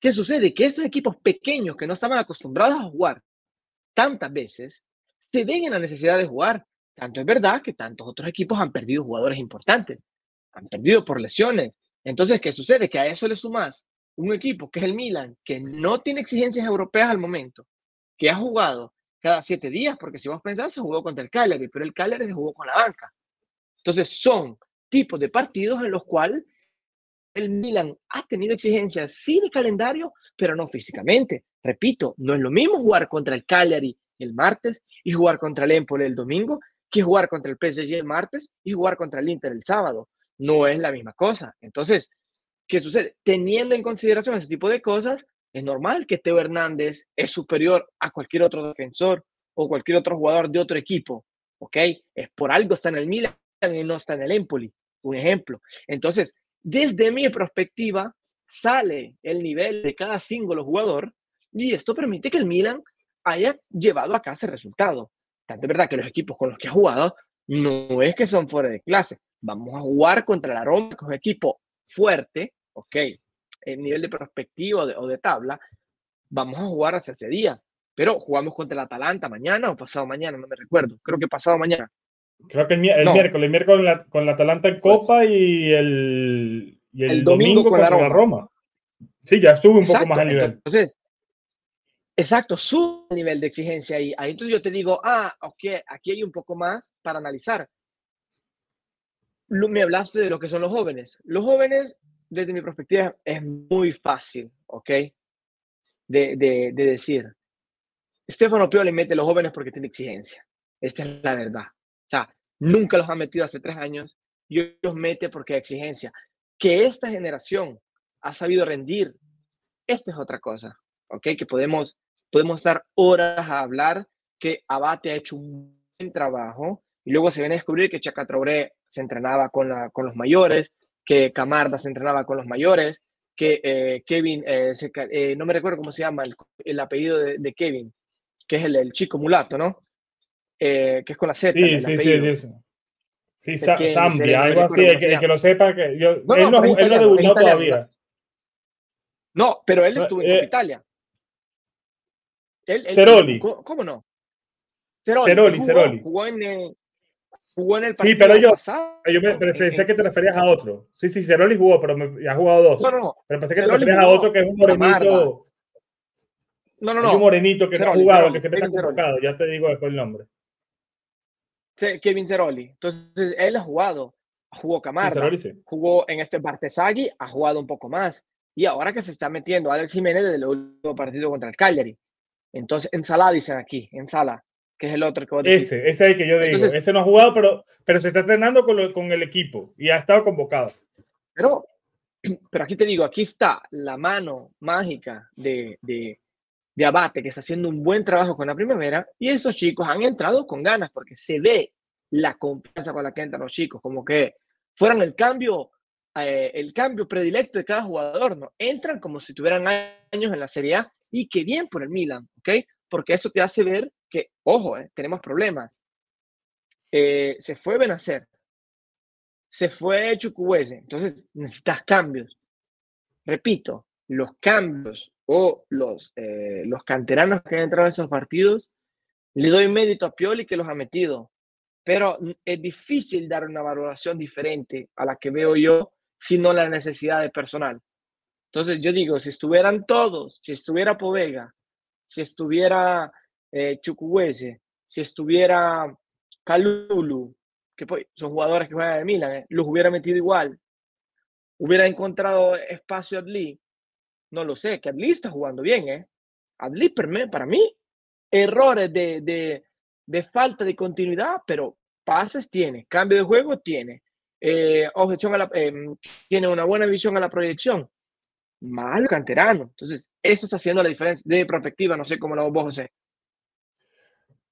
¿Qué sucede? Que estos equipos pequeños que no estaban acostumbrados a jugar tantas veces, se ven en la necesidad de jugar. Tanto es verdad que tantos otros equipos han perdido jugadores importantes, han perdido por lesiones. Entonces, ¿qué sucede? Que a eso le sumas un equipo que es el Milan, que no tiene exigencias europeas al momento, que ha jugado cada siete días, porque si vos pensás, se jugó contra el Cagliari, pero el Cagliari se jugó con la banca. Entonces, son tipos de partidos en los cuales el Milan ha tenido exigencias, sí, de calendario, pero no físicamente. Repito, no es lo mismo jugar contra el Cagliari el martes y jugar contra el Empoli el domingo que jugar contra el PSG el martes y jugar contra el Inter el sábado. No es la misma cosa. Entonces, ¿qué sucede? Teniendo en consideración ese tipo de cosas, es normal que Teo Hernández es superior a cualquier otro defensor o cualquier otro jugador de otro equipo. ¿Ok? Es por algo está en el Milan y no está en el Empoli. Un ejemplo. Entonces, desde mi perspectiva, sale el nivel de cada símbolo jugador y esto permite que el Milan haya llevado a casa el resultado. Tanto es verdad que los equipos con los que ha jugado no es que son fuera de clase. Vamos a jugar contra la Roma, que es un equipo fuerte, ok, el nivel de perspectiva o de, tabla, vamos a jugar hacia ese día. Pero jugamos contra el Atalanta mañana o pasado mañana, no me recuerdo. Creo que pasado mañana. Creo que el, miércoles, el miércoles con la Atalanta en pues Copa y, el, el, domingo, con contra la Roma. Sí, ya sube un poco más el nivel. Entonces, Exacto, su nivel de exigencia ahí. ahí. Entonces yo te digo, ah, ok, aquí hay un poco más para analizar. Me hablaste de lo que son los jóvenes. Los jóvenes, desde mi perspectiva, es muy fácil, ¿ok? De, de, de decir. Estefano Pio le mete a los jóvenes porque tiene exigencia. Esta es la verdad. O sea, nunca los ha metido hace tres años y hoy los mete porque hay exigencia. Que esta generación ha sabido rendir, esta es otra cosa, ¿ok? Que podemos podemos estar horas a hablar que Abate ha hecho un buen trabajo y luego se viene a descubrir que Chaca se entrenaba con, la, con los mayores, que Camarda se entrenaba con los mayores, que eh, Kevin, eh, eh, no me recuerdo cómo se llama el, apellido de, Kevin, que es el, chico mulato, ¿no? que es con la Z. Sí, sí, sí, sí, sí. Zambia, algo así, el que, lo sepa, que yo, él no, no, él no debutó todavía. No, pero él estuvo en Italia. Ceroli. ¿Cómo no? Ceroli, Ceroli. Jugó, en, el, jugó en el Sí, pero yo, yo me, pensé que te referías a otro. Sí, sí, Ceroli jugó, pero me, ha jugado dos. No, no, no. Pero pensé que te referías a otro que es un morenito. No, no, no. Un morenito que no ha jugado, que siempre está convocado. Ya te digo después el nombre. Kevin Ceroli. Entonces, él ha jugado. Jugó Camarda. Jugó en este Bartesagui, ha jugado un poco más. Y ahora que se está metiendo Alex Jiménez desde el último partido contra el Cagliari. Entonces, en sala dicen aquí, en sala, que es el otro que vos Ese, ese es el que yo digo. ese no ha jugado, pero, pero se está entrenando con, con el equipo y ha estado convocado. Pero, pero aquí te digo, aquí está la mano mágica de, de, de Abate, que está haciendo un buen trabajo con la primavera, y esos chicos han entrado con ganas, porque se ve la confianza con la que entran los chicos, como que fueran el cambio, eh, el cambio predilecto de cada jugador, ¿no? Entran como si tuvieran años en la Serie A y qué bien por el Milan, ¿ok? Porque eso te hace ver que, ojo, eh, tenemos problemas. Eh, se fue Benacer, se fue Chukwueze, entonces necesitas cambios. Repito, los cambios o los, eh, los canteranos que han entrado en esos partidos, le doy mérito a Pioli que los ha metido, pero es difícil dar una valoración diferente a la que veo yo, sino la necesidad de personal. Entonces yo digo, si estuvieran todos, si estuviera Povega, si estuviera eh, si estuviera Calulu, que pues, son jugadores que juegan en Milan, eh, los hubiera metido igual. Hubiera encontrado espacio Adli. No lo sé, que Adli está jugando bien, ¿eh? Adli para mí, errores de, de, de falta de continuidad, pero pases tiene, cambio de juego tiene, eh, objeción a la, em, tiene una buena visión a la proyección mal canterano. Entonces, eso está haciendo la diferencia de perspectiva. No sé cómo lo vos, José.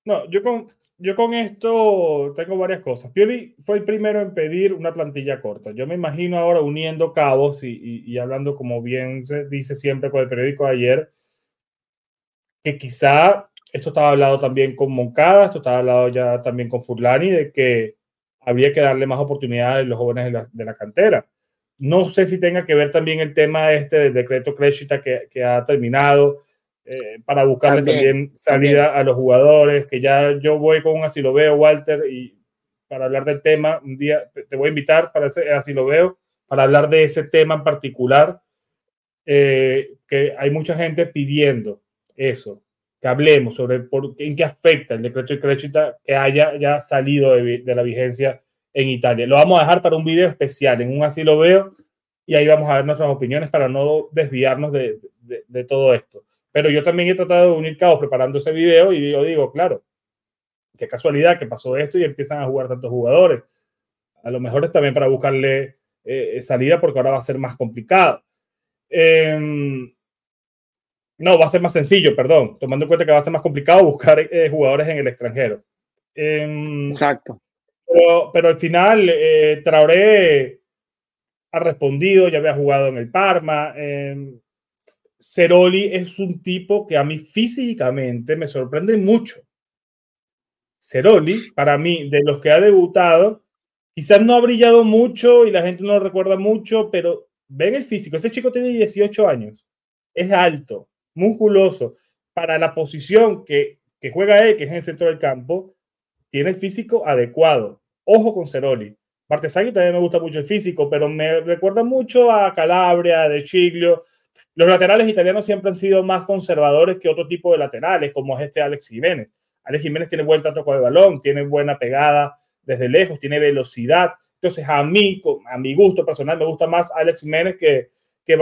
No, yo con, yo con esto tengo varias cosas. Pioli fue el primero en pedir una plantilla corta. Yo me imagino ahora uniendo cabos y, y, hablando, como bien se dice siempre con el periódico de ayer, que quizá esto estaba hablado también con Moncada, esto estaba hablado ya también con Furlani, de que habría que darle más oportunidades a los jóvenes de la, de la cantera. No sé si tenga que ver también el tema este del decreto Crechita que, que ha terminado eh, para buscarle también, salida a los jugadores, que ya yo voy con un así lo veo, Walter, y para hablar del tema, un día te voy a invitar para ese, así lo veo, para hablar de ese tema en particular, eh, que hay mucha gente pidiendo eso, que hablemos sobre por, en qué afecta el decreto de Crechita que haya ya salido de, de la vigencia en Italia. Lo vamos a dejar para un video especial, en un así lo veo, y ahí vamos a ver nuestras opiniones para no desviarnos de, de, todo esto. Pero yo también he tratado de unir cabos preparando ese video y yo digo, claro, qué casualidad que pasó esto y empiezan a jugar tantos jugadores. A lo mejor es también para buscarle eh, salida porque ahora va a ser más complicado. Em, no, va a ser más sencillo, perdón, tomando en cuenta que va a ser más complicado buscar eh, jugadores en el extranjero. Em, Exacto. Pero, al final, eh, Traoré ha respondido, ya había jugado en el Parma. Eh, Ceroli es un tipo que a mí físicamente me sorprende mucho. Ceroli, para mí, de los que ha debutado, quizás no ha brillado mucho y la gente no lo recuerda mucho, pero ven el físico. Ese chico tiene 18 años, es alto, musculoso. Para la posición que, que juega él, que es en el centro del campo, tiene el físico adecuado. Ojo con Ceroli. Martesagui también me gusta mucho el físico, pero me recuerda mucho a Calabria, De Chiglio. Los laterales italianos siempre han sido más conservadores que otro tipo de laterales, como es este Alex Jiménez. Alex Jiménez tiene buen trato con el balón, tiene buena pegada desde lejos, tiene velocidad. Entonces, a mí, a mi gusto personal, me gusta más Alex Jiménez que, que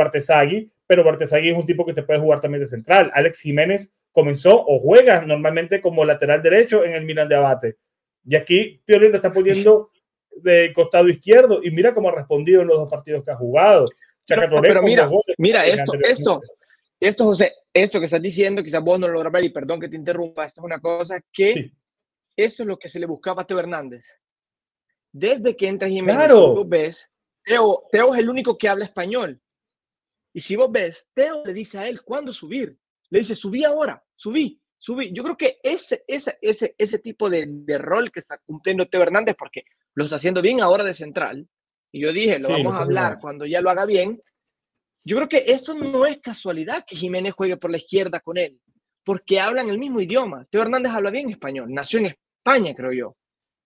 pero Bartesagui es un tipo que te puede jugar también de central. Alex Jiménez comenzó o juega normalmente como lateral derecho en el Milan de Abate. Y aquí Pioli lo está poniendo de costado izquierdo y mira cómo ha respondido en los dos partidos que ha jugado. pero mira, mira esto, esto, esto, José, esto que estás diciendo, quizás vos no lo logras y perdón que te interrumpa, esto es una cosa que esto es lo que se le buscaba a Teo Hernández. Desde que entra Jiménez, claro. vos ves, Teo, Teo es el único que habla español. Y si vos ves, Teo le dice a él cuándo subir. Le dice, subí ahora, subí, subí. Yo creo que ese, ese, ese, ese tipo de, de rol que está cumpliendo Teo Hernández, porque lo está haciendo bien ahora de central, y yo dije, lo vamos a hablar cuando ya lo haga bien. Yo creo que esto no es casualidad que Jiménez juegue por la izquierda con él, porque hablan el mismo idioma. Teo Hernández habla bien español, nació en España, creo yo.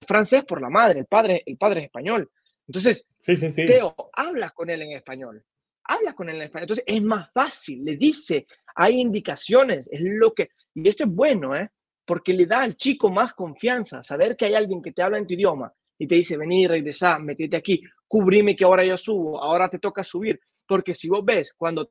Francés por la madre, el padre, el padre es español. Entonces, sí, sí, Teo habla con él en español habla con él en español. Entonces es más fácil, le dice, hay indicaciones, es lo que... Y esto es bueno, ¿eh? Porque le da al chico más confianza, saber que hay alguien que te habla en tu idioma y te dice, vení, regresa, metete aquí, cubrime que ahora yo subo, ahora te toca subir. Porque si vos ves, cuando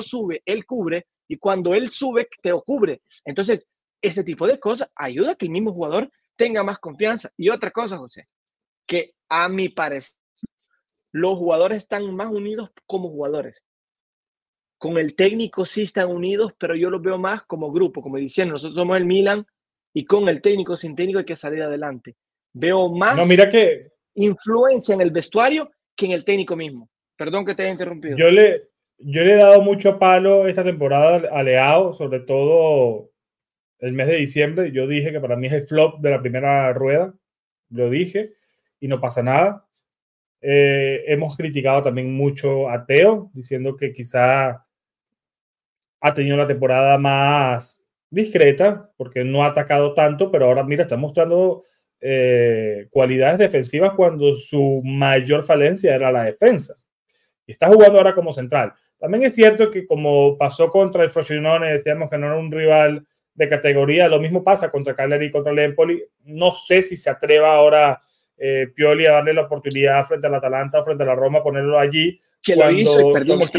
sube, él cubre, y cuando él sube, te cubre. Entonces, ese tipo de cosas ayuda a que el mismo jugador tenga más confianza. Y otra cosa, José, que a mi parecer los jugadores están más unidos como jugadores. Con el técnico sí están unidos, pero yo los veo más como grupo, como diciendo, nosotros somos el Milan y con el técnico, sin técnico hay que salir adelante. Veo más no, mira que... influencia en el vestuario que en el técnico mismo. Perdón que te haya interrumpido. Yo le, yo le he dado mucho palo esta temporada a Leao, sobre todo el mes de diciembre. Yo dije que para mí es el flop de la primera rueda. Lo dije y no pasa nada. Eh, hemos criticado también mucho a Teo, diciendo que quizá ha tenido la temporada más discreta, porque no ha atacado tanto, pero ahora, mira, está mostrando eh, cualidades defensivas cuando su mayor falencia era la defensa. Y está jugando ahora como central. También es cierto que como pasó contra el Frosinone, decíamos que no era un rival de categoría, lo mismo pasa contra Cagliari y contra el Empoli. No sé si se atreva ahora eh, Pioli a darle la oportunidad frente al Atalanta, frente a la Roma, ponerlo allí. Que lo hizo y perdimos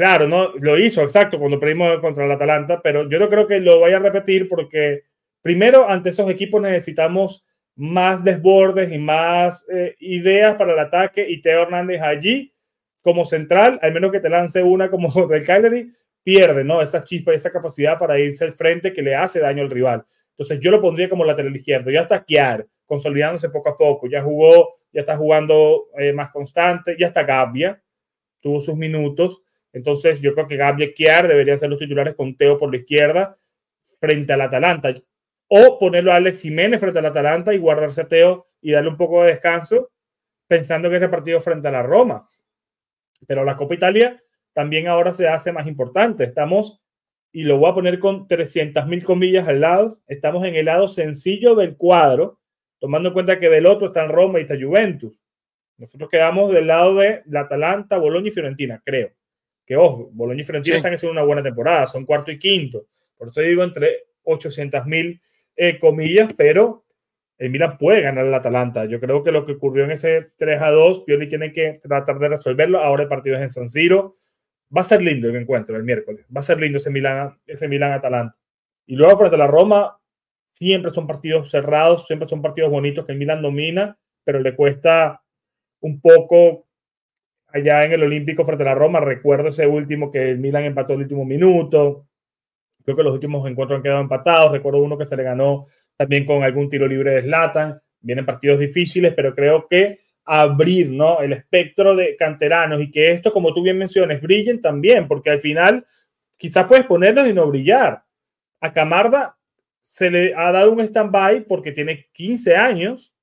Claro, no, lo hizo, exacto, cuando perdimos contra el Atalanta, pero yo no creo que lo vaya a repetir porque primero ante esos equipos necesitamos más desbordes y más eh, ideas para el ataque y Teo Hernández allí como central, al menos que te lance una como del Cagliari, pierde, ¿no? Esa chispa, esa capacidad para irse al frente que le hace daño al rival. Entonces yo lo pondría como lateral izquierdo. Ya está Kiar, consolidándose poco a poco. Ya jugó, ya está jugando eh, más constante. Ya está Gabia, tuvo sus minutos. Entonces yo creo que Gabia y Kiar deberían ser los titulares con Teo por la izquierda frente al Atalanta. O ponerlo a Alex Jiménez frente al Atalanta y guardarse a Teo y darle un poco de descanso pensando que este partido frente a la Roma. Pero la Copa Italia también ahora se hace más importante. Estamos y lo voy a poner con 300 mil comillas al lado, estamos en el lado sencillo del cuadro, tomando en cuenta que del otro está en Roma y está Juventus. Nosotros quedamos del lado de la Atalanta, Bologna y Fiorentina, creo. Que ojo, Bologna y Fiorentina están haciendo una buena temporada, son cuarto y quinto. Por eso digo entre 800 mil eh, comillas, pero el Milan puede ganar al Atalanta. Yo creo que lo que ocurrió en ese 3 a 2, Pioli tiene que tratar de resolverlo. Ahora el partido es en San Siro va a ser lindo el encuentro el miércoles. Va a ser lindo ese Milan, ese Milan Atalanta. Y luego frente a la Roma, siempre son partidos cerrados, siempre son partidos bonitos que el Milan domina, pero le cuesta un poco allá en el Olímpico frente a la Roma. Recuerdo ese último que el Milan empató el último minuto. Creo que los últimos encuentros han quedado empatados. Recuerdo uno que se le ganó también con algún tiro libre de Slatan. Vienen partidos difíciles, pero creo que abrir ¿no? el espectro de canteranos y que esto, como tú bien mencionas, brillen también, porque al final quizás puedes ponerlos y no brillar. A Camarda se le ha dado un stand-by porque tiene 15 años,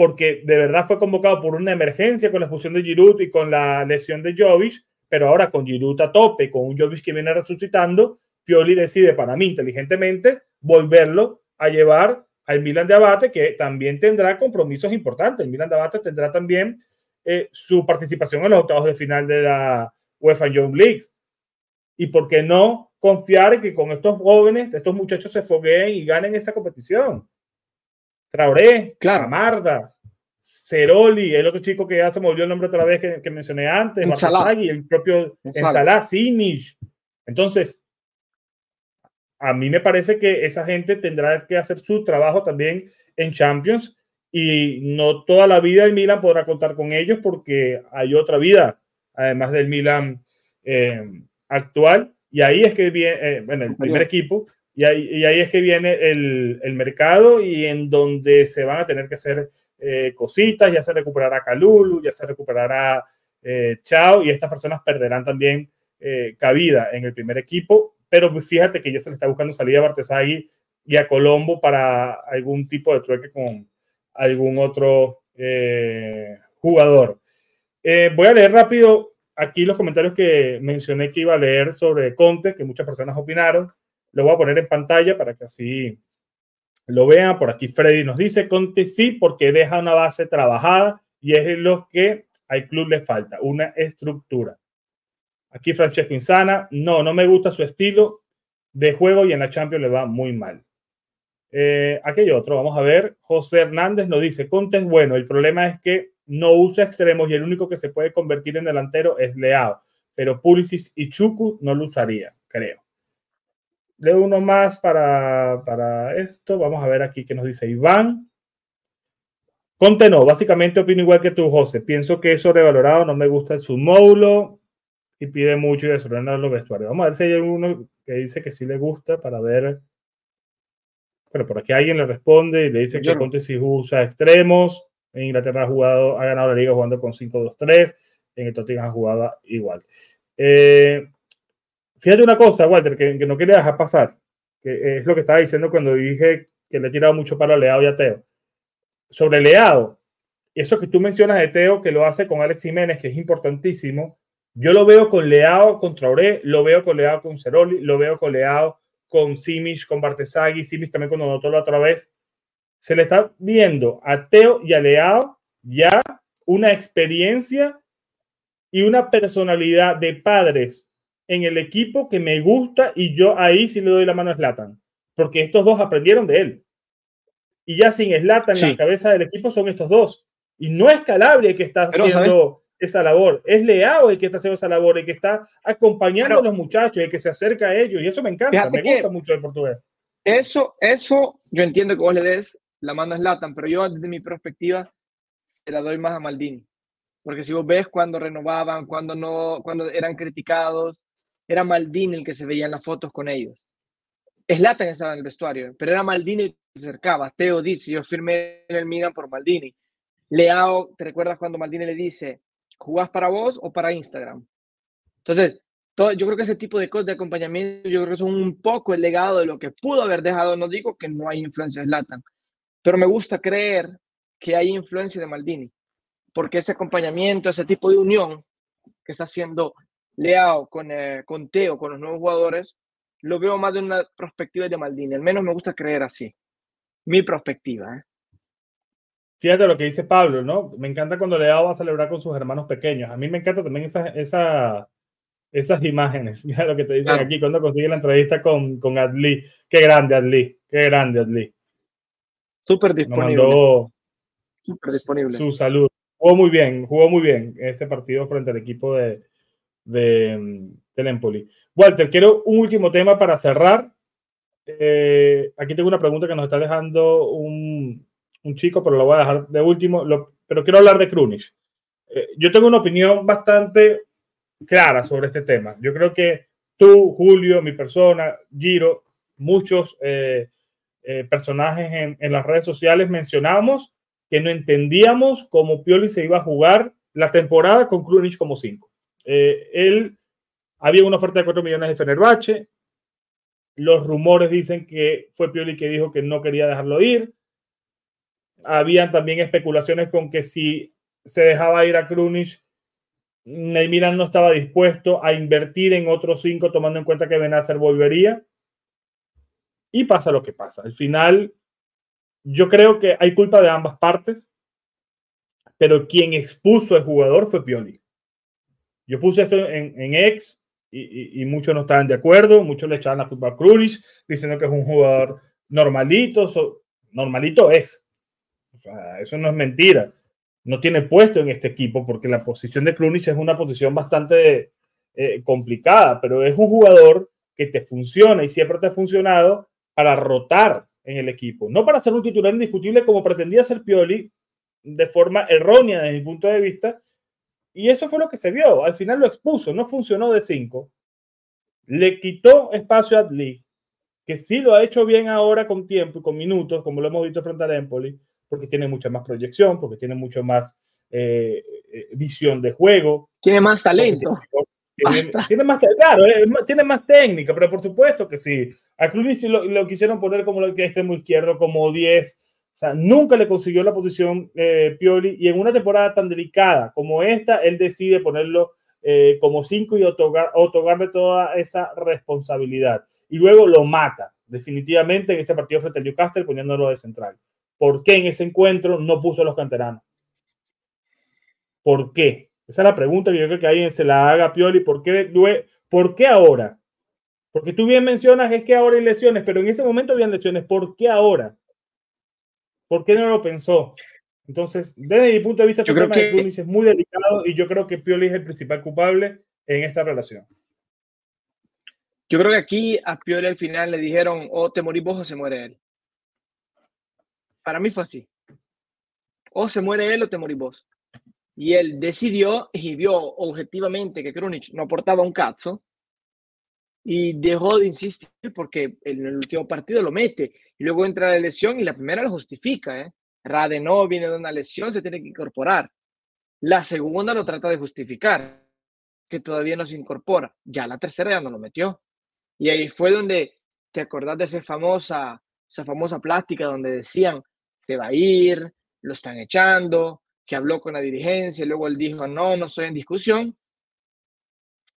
porque de verdad fue convocado por una emergencia con la expulsión de Giroud y con la lesión de Jovic, pero ahora con Giroud a tope, con un Jovic que viene resucitando, Pioli decide para mí inteligentemente volverlo a llevar al Milan de Abate, que también tendrá compromisos importantes. El Milan de Abate tendrá también eh, su participación en los octavos de final de la UEFA Young League. ¿Y por qué no confiar en que con estos jóvenes, estos muchachos se fogueen y ganen esa competición? Traoré, claro. Marda, Ceroli, el otro chico que ya se me olvidó el nombre otra vez que, mencioné antes, y el propio Ensalá, Simish. Entonces, a mí me parece que esa gente tendrá que hacer su trabajo también en Champions y no toda la vida el Milan podrá contar con ellos porque hay otra vida, además del Milan eh, actual. Y ahí es que viene, eh, bueno, el primer equipo, y ahí, es que viene el, mercado y en donde se van a tener que hacer eh, cositas, ya se recuperará Calulu, ya se recuperará Chao, y estas personas perderán también cabida en el primer equipo, pero fíjate que ya se le está buscando salida a Bartesagui y a Colombo para algún tipo de trueque con, algún otro eh, jugador. Eh, voy a leer rápido aquí los comentarios que mencioné que iba a leer sobre Conte, que muchas personas opinaron. Lo voy a poner en pantalla para que así lo vean. Por aquí Freddy nos dice, Conte sí, porque deja una base trabajada y es lo que al club le falta, una estructura. Aquí Francesco Insana, no, no me gusta su estilo de juego y en la Champions le va muy mal. Eh, aquello otro, vamos a ver. José Hernández nos dice, Conte es bueno, el problema es que no usa extremos y el único que se puede convertir en delantero es Leao, pero Pulisic y Chuku no lo usaría, creo. Leo uno más para, para esto. Vamos a ver aquí qué nos dice Iván. Conte no, básicamente opino igual que tú, José. Pienso que es sobrevalorado, no me gusta su módulo y pide mucho y desordena los vestuarios. Vamos a ver si hay uno que dice que sí le gusta para ver bueno, por aquí alguien le responde y le dice que Conte si usa extremos. En Inglaterra ha jugado, ha ganado la liga jugando con 5-2-3. En el Tottenham ha jugado igual. Eh, fíjate una cosa, Walter, que, no quería dejar pasar, que es lo que estaba diciendo cuando dije que le he tirado mucho para Leao y a Teo. Sobre Leao, eso que tú mencionas de Teo, que lo hace con Alex Jiménez, que es importantísimo, yo lo veo con Leao contra Ore, lo veo con Leao con Ceroli, lo veo con Leao con Simish, con Bartesagui, Simish también cuando notó la otra vez, se le está viendo a Teo y a Leao ya una experiencia y una personalidad de padres en el equipo que me gusta y yo ahí sí le doy la mano a Slatan, porque estos dos aprendieron de él. Y ya sin Slatan en la cabeza del equipo son estos dos. Y no es Calabria que está haciendo esa labor. Es Leao el que está haciendo esa labor, el que está acompañando a los muchachos, el que se acerca a ellos. Y eso me encanta, me gusta mucho el portugués. Eso, eso, yo entiendo que vos le des la mano a Slatan, pero yo desde mi perspectiva se la doy más a Maldini. Porque si vos ves cuando renovaban, cuando no, cuando eran criticados, era Maldini el que se veía en las fotos con ellos. Slatan estaba en el vestuario, pero era Maldini el que se acercaba. Teo dice, yo firmé en el Milan por Maldini. Leao, ¿te recuerdas cuando Maldini le dice, ¿Jugás para vos o para Instagram? Entonces, todo, yo creo que ese tipo de cosas de acompañamiento, yo creo que son un poco el legado de lo que pudo haber dejado. No digo que no hay influencia de Zlatan, pero me gusta creer que hay influencia de Maldini, porque ese acompañamiento, ese tipo de unión que está haciendo Leao con, eh, con Teo, con los nuevos jugadores, lo veo más de una perspectiva de Maldini. Al menos me gusta creer así. Mi perspectiva. ¿eh? Fíjate lo que dice Pablo, ¿no? Me encanta cuando Leao va a celebrar con sus hermanos pequeños. A mí me encanta también esa, esa, esas imágenes. Mira lo que te dicen aquí cuando consigue la entrevista con, con Adli. Qué grande Adli, qué grande Adli. Súper disponible. Súper disponible. Su, salud. Jugó muy bien, jugó muy bien ese partido frente al equipo de, de, del Empoli. Walter, quiero un último tema para cerrar. Eh, aquí tengo una pregunta que nos está dejando un, un chico, pero lo voy a dejar de último. pero quiero hablar de Krunic. Eh, yo tengo una opinión bastante clara sobre este tema. Yo creo que tú, Julio, mi persona, Giro, muchos eh, personajes en, en, las redes sociales mencionamos que no entendíamos cómo Pioli se iba a jugar la temporada con Krunic como 5. Él había una oferta de 4 millones de Fenerbahce. Los rumores dicen que fue Pioli que dijo que no quería dejarlo ir habían también especulaciones con que si se dejaba ir a Krunic, el no estaba dispuesto a invertir en otros cinco, tomando en cuenta que Benacer volvería. Y pasa lo que pasa. Al final, yo creo que hay culpa de ambas partes. pero quien expuso al jugador fue Pioli. Yo puse esto en, en X y, muchos no estaban de acuerdo, muchos le echaban la culpa a Krunic, diciendo que es un jugador normalito, normalito es. eso no es mentira. No tiene puesto en este equipo porque la posición de Krunic es una posición bastante eh, complicada, pero es un jugador que te funciona y siempre te ha funcionado para rotar en el equipo, no para ser un titular indiscutible como pretendía ser Pioli de forma errónea desde mi punto de vista. Y eso fue lo que se vio. Al final lo expuso, no funcionó de cinco. Le quitó espacio a Adli, que sí lo ha hecho bien ahora con tiempo y con minutos, como lo hemos visto frente al Empoli, porque tiene mucha más proyección, porque tiene mucho más eh, eh, visión de juego. Tiene más talento. Tiene, más, claro, eh, tiene más técnica, pero por supuesto que sí. A Cluny lo, lo, quisieron poner como que extremo izquierdo, como 10. Sea, nunca le consiguió la posición Pioli y en una temporada tan delicada como esta, él decide ponerlo como 5 y otorgar, otorgarle toda esa responsabilidad. Y luego lo mata definitivamente en este partido frente al Newcastle poniéndolo de central. ¿Por qué en ese encuentro no puso a los canteranos? ¿Por qué? Esa es la pregunta que yo creo que alguien se la haga a Pioli. ¿Por qué, ¿Por qué ahora? Porque tú bien mencionas es que ahora hay lesiones, pero en ese momento habían lesiones. ¿Por qué ahora? ¿Por qué no lo pensó? Entonces, desde mi punto de vista, yo este creo que es muy delicado y yo creo que Pioli es el principal culpable en esta relación. Yo creo que aquí a Pioli al final le dijeron o te morís vos o se muere él. Para mí fue así. O se muere él o te morís vos. Y él decidió y vio objetivamente que Krunic no aportaba un cazzo y dejó de insistir porque en el último partido lo mete y luego entra la lesión y la primera lo justifica. ¿eh? Rade no viene de una lesión, se tiene que incorporar. La segunda lo trata de justificar, que todavía no se incorpora. Ya la tercera ya no lo metió. Y ahí fue donde te acordás de esa famosa, esa famosa plástica donde decían, se va a ir, lo están echando, que habló con la dirigencia, y luego él dijo, no, no estoy en discusión.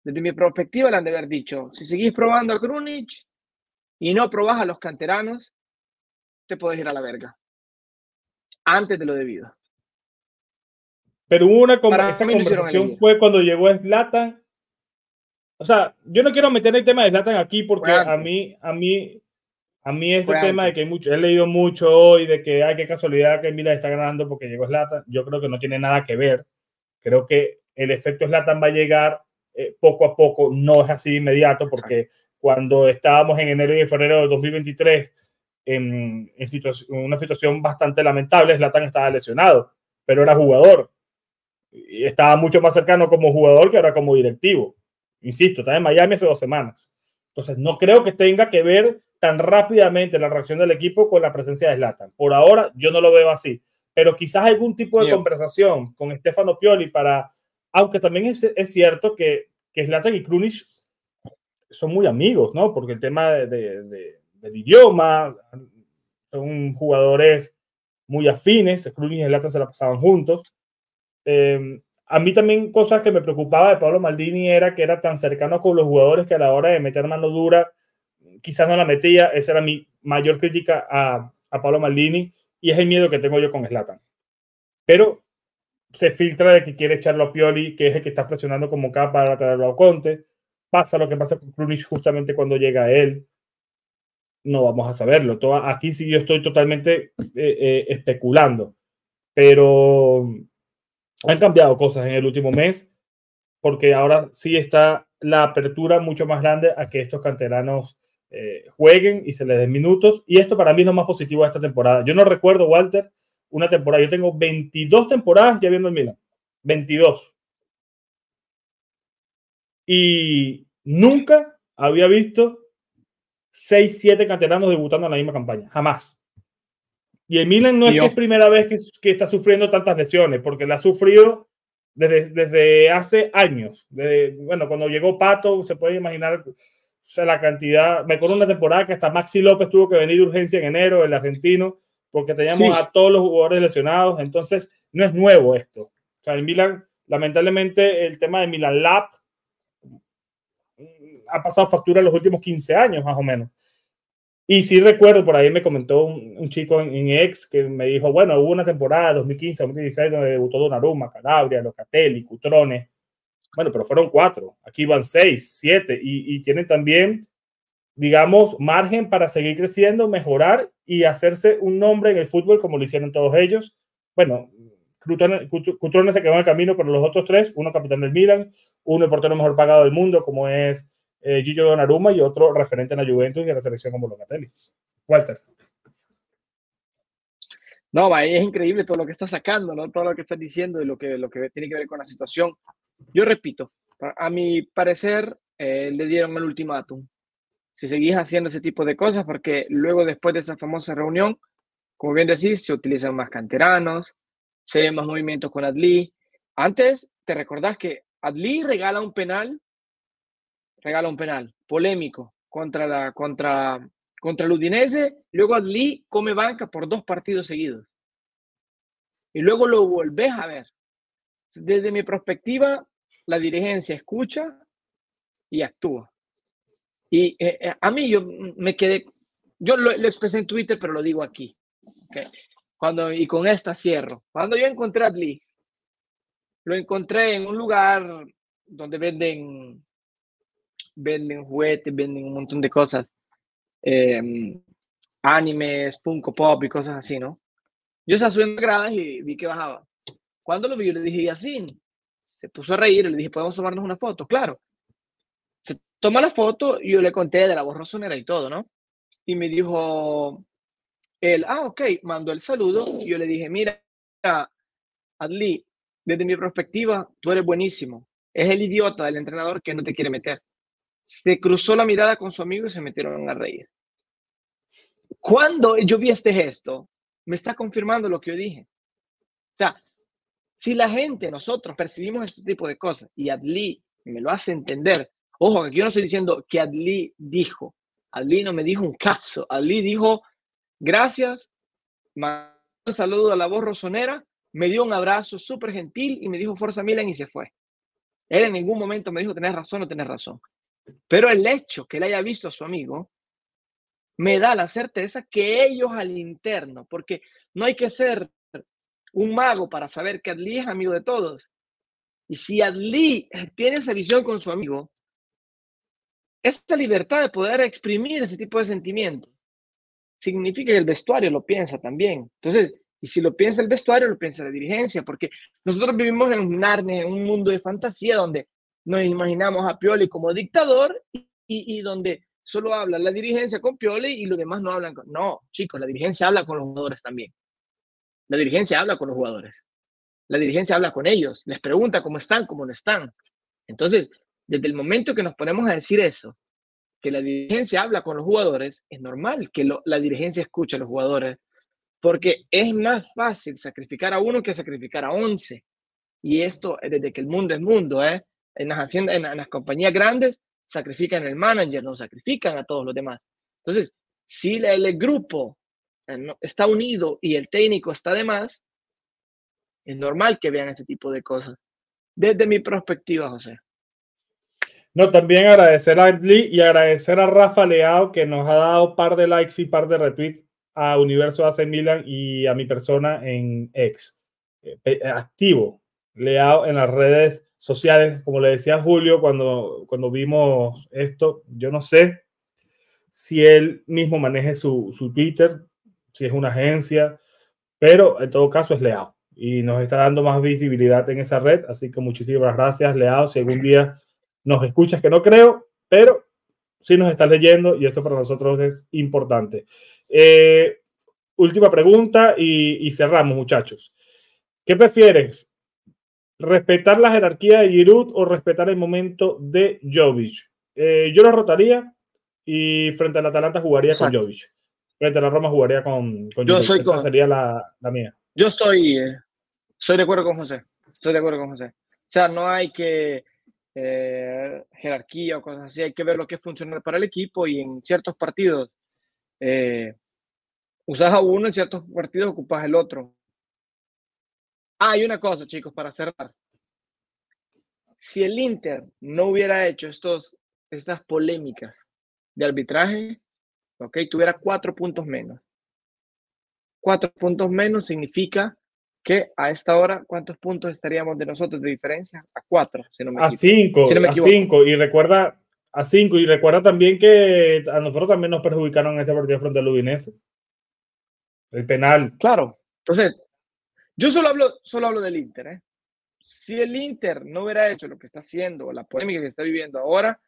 Desde mi perspectiva le han de haber dicho, si seguís probando a Krunic y no probás a los canteranos, te puedes ir a la verga. Antes de lo debido. Pero una esa conversación fue cuando llegó Slatan o sea, yo no quiero meter el tema de Zlatan aquí porque a mí, a mí, a mí este tema de que hay mucho, he leído mucho hoy de que hay que casualidad que Milan está ganando porque llegó Zlatan, yo creo que no tiene nada que ver. Creo que el efecto Zlatan va a llegar eh, poco a poco, no es así inmediato porque cuando estábamos en enero y febrero de 2023 en, en una situación bastante lamentable, Zlatan estaba lesionado, pero era jugador. Y estaba mucho más cercano como jugador que ahora como directivo. Insisto, está en Miami hace dos semanas. Entonces, no creo que tenga que ver tan rápidamente la reacción del equipo con la presencia de Slatan. Por ahora, yo no lo veo así. Pero quizás algún tipo de conversación con Stefano Pioli para. Aunque también es, es cierto que, que Zlatan y Krunic son muy amigos, ¿no? Porque el tema de, del idioma, son jugadores muy afines. Krunic y Zlatan se la pasaban juntos. Eh, a mí también cosas que me preocupaba de Pablo Maldini era que era tan cercano con los jugadores que a la hora de meter mano dura quizás no la metía. Esa era mi mayor crítica a, a Pablo Maldini y es el miedo que tengo yo con Slatan. Pero se filtra de que quiere echarlo a Pioli, que es el que está presionando como capa para traerlo a Conte. Pasa lo que pasa con Krunic justamente cuando llega él. No vamos a saberlo. aquí sí yo estoy totalmente eh, eh, especulando. Pero han cambiado cosas en el último mes, porque ahora sí está la apertura mucho más grande a que estos canteranos eh, jueguen y se les den minutos. Y esto para mí es lo más positivo de esta temporada. Yo no recuerdo, Walter, una temporada. Yo tengo 22 temporadas ya viendo el Milan. 22. Y nunca había visto 6, 7 canteranos debutando en la misma campaña. Jamás. Y el Milan no es que es primera vez que, que, está sufriendo tantas lesiones, porque la ha sufrido desde, desde hace años. bueno, cuando llegó Pato, se puede imaginar la cantidad. Me acuerdo una temporada que hasta Maxi López tuvo que venir de urgencia en enero, el argentino, porque teníamos a todos los jugadores lesionados. Entonces, no es nuevo esto. O sea, el Milan, lamentablemente, el tema de Milan Lab ha pasado factura en los últimos 15 años, más o menos. Y sí recuerdo, por ahí me comentó un, chico en, ex que me dijo, bueno, hubo una temporada 2015, 2016 donde debutó Donnarumma, Calabria, Locatelli, Cutrone. Bueno, pero fueron cuatro. Aquí van seis, siete y, tienen también, digamos, margen para seguir creciendo, mejorar y hacerse un nombre en el fútbol como lo hicieron todos ellos. Bueno, Cutrone, se quedó en el camino, pero los otros tres, uno capitán del Milan, uno el portero mejor pagado del mundo, como es eh, Gillo Donnarumma, y otro referente en la Juventus y en la selección como Locatelli. Walter. No, es increíble todo lo que está sacando, ¿no? Todo lo que está diciendo y lo que, lo que tiene que ver con la situación. Yo repito, a mi parecer, eh, le dieron el ultimátum. Si seguís haciendo ese tipo de cosas, porque luego después de esa famosa reunión, como bien decís, se utilizan más canteranos, se ven más movimientos con Adli. Antes, te recordás que Adli regala un penal, regala un penal polémico contra la contra contra el Udinese, luego Adli come banca por dos partidos seguidos. Y luego lo volvés a ver. Desde mi perspectiva, la dirigencia escucha y actúa. Y eh, eh, a mí yo me quedé, yo lo, expresé en Twitter, pero lo digo aquí. Cuando, y con esta cierro. Cuando yo encontré a Lee, lo encontré en un lugar donde venden, venden juguetes, venden un montón de cosas, em, animes, Funko Pop y cosas así, ¿no? Yo estaba subiendo gradas y vi que bajaba. Cuando lo vi, yo le dije, así, se puso a reír, le dije, ¿podemos tomarnos una foto? Claro. Se toma la foto y yo le conté de la voz rosonera y todo, ¿no? Y me dijo, él, ah, ok, mandó el saludo y yo le dije, mira, Adli, desde mi perspectiva, tú eres buenísimo. Es el idiota del entrenador que no te quiere meter. Se cruzó la mirada con su amigo y se metieron a reír. Cuando yo vi este gesto, me está confirmando lo que yo dije. O sea, si la gente, nosotros percibimos este tipo de cosas y Adli me lo hace entender, ojo, que yo no estoy diciendo que Adli dijo, Adli no me dijo un caso, Adli dijo, gracias, un saludo a la voz rosonera, me dio un abrazo súper gentil y me dijo Fuerza Milan y se fue. Él en ningún momento me dijo, tenés razón o tenés razón. Pero el hecho que él haya visto a su amigo me da la certeza que ellos al interno, porque no hay que ser un mago para saber que Adli es amigo de todos. Y si Adli tiene esa visión con su amigo, esa libertad de poder exprimir ese tipo de sentimientos, significa que el vestuario lo piensa también. Entonces, y si lo piensa el vestuario, lo piensa la dirigencia, porque nosotros vivimos en un en un mundo de fantasía donde nos imaginamos a Pioli como dictador y, y, donde solo habla la dirigencia con Pioli y los demás no hablan con... No, chicos, la dirigencia habla con los jugadores también. La dirigencia habla con los jugadores. La dirigencia habla con ellos, les pregunta cómo están, cómo no están. Entonces, desde el momento que nos ponemos a decir eso, que la dirigencia habla con los jugadores, es normal que la dirigencia escuche a los jugadores, porque es más fácil sacrificar a uno que sacrificar a once. Y esto desde que el mundo es mundo, ¿eh? En las haciendas, en, las compañías grandes, sacrifican el manager, no sacrifican a todos los demás. Entonces, si el grupo eh, está unido y el técnico está de más, es normal que vean ese tipo de cosas. Desde mi perspectiva, José. No, también agradecer a Lee y agradecer a Rafa Leao que nos ha dado par de likes y par de retweets a Universo AC Milan y a mi persona en ex. Eh, activo, Leao en las redes sociales, como le decía Julio cuando, cuando vimos esto, yo no sé si él mismo maneje su, su Twitter, si es una agencia, pero en todo caso es Leao y nos está dando más visibilidad en esa red. Así que muchísimas gracias, Leao. Si algún día nos escuchas, que no creo, pero sí nos estás leyendo y eso para nosotros es importante. Eh, última pregunta y, y, cerramos, muchachos. ¿Qué prefieres? ¿Respetar la jerarquía de Giroud o respetar el momento de Jovic? Eh, yo lo rotaría y frente al Atalanta jugaría con Jovic frente a la Roma jugaría con, con Yo soy Esa sería la, la, mía. Yo estoy, eh, estoy de acuerdo con José. Estoy de acuerdo con José. O sea, no hay que eh, jerarquía o cosas así. Hay que ver lo que es funcional para el equipo y en ciertos partidos eh, usas a uno, en ciertos partidos ocupas el otro. Ah, hay una cosa, chicos, para cerrar. Si el Inter no hubiera hecho estos, estas polémicas de arbitraje, ¿ok? Tuviera cuatro puntos menos. Cuatro puntos menos significa que a esta hora, ¿cuántos puntos estaríamos de nosotros de diferencia? A cuatro, si no me A cinco, a cinco. Y recuerda, a cinco. Y recuerda también que a nosotros también nos perjudicaron en ese partido frente al Udinese. El penal. Claro. Entonces, yo solo hablo, solo hablo del Inter, ¿eh? Si el Inter no hubiera hecho lo que está haciendo, la polémica que está viviendo ahora,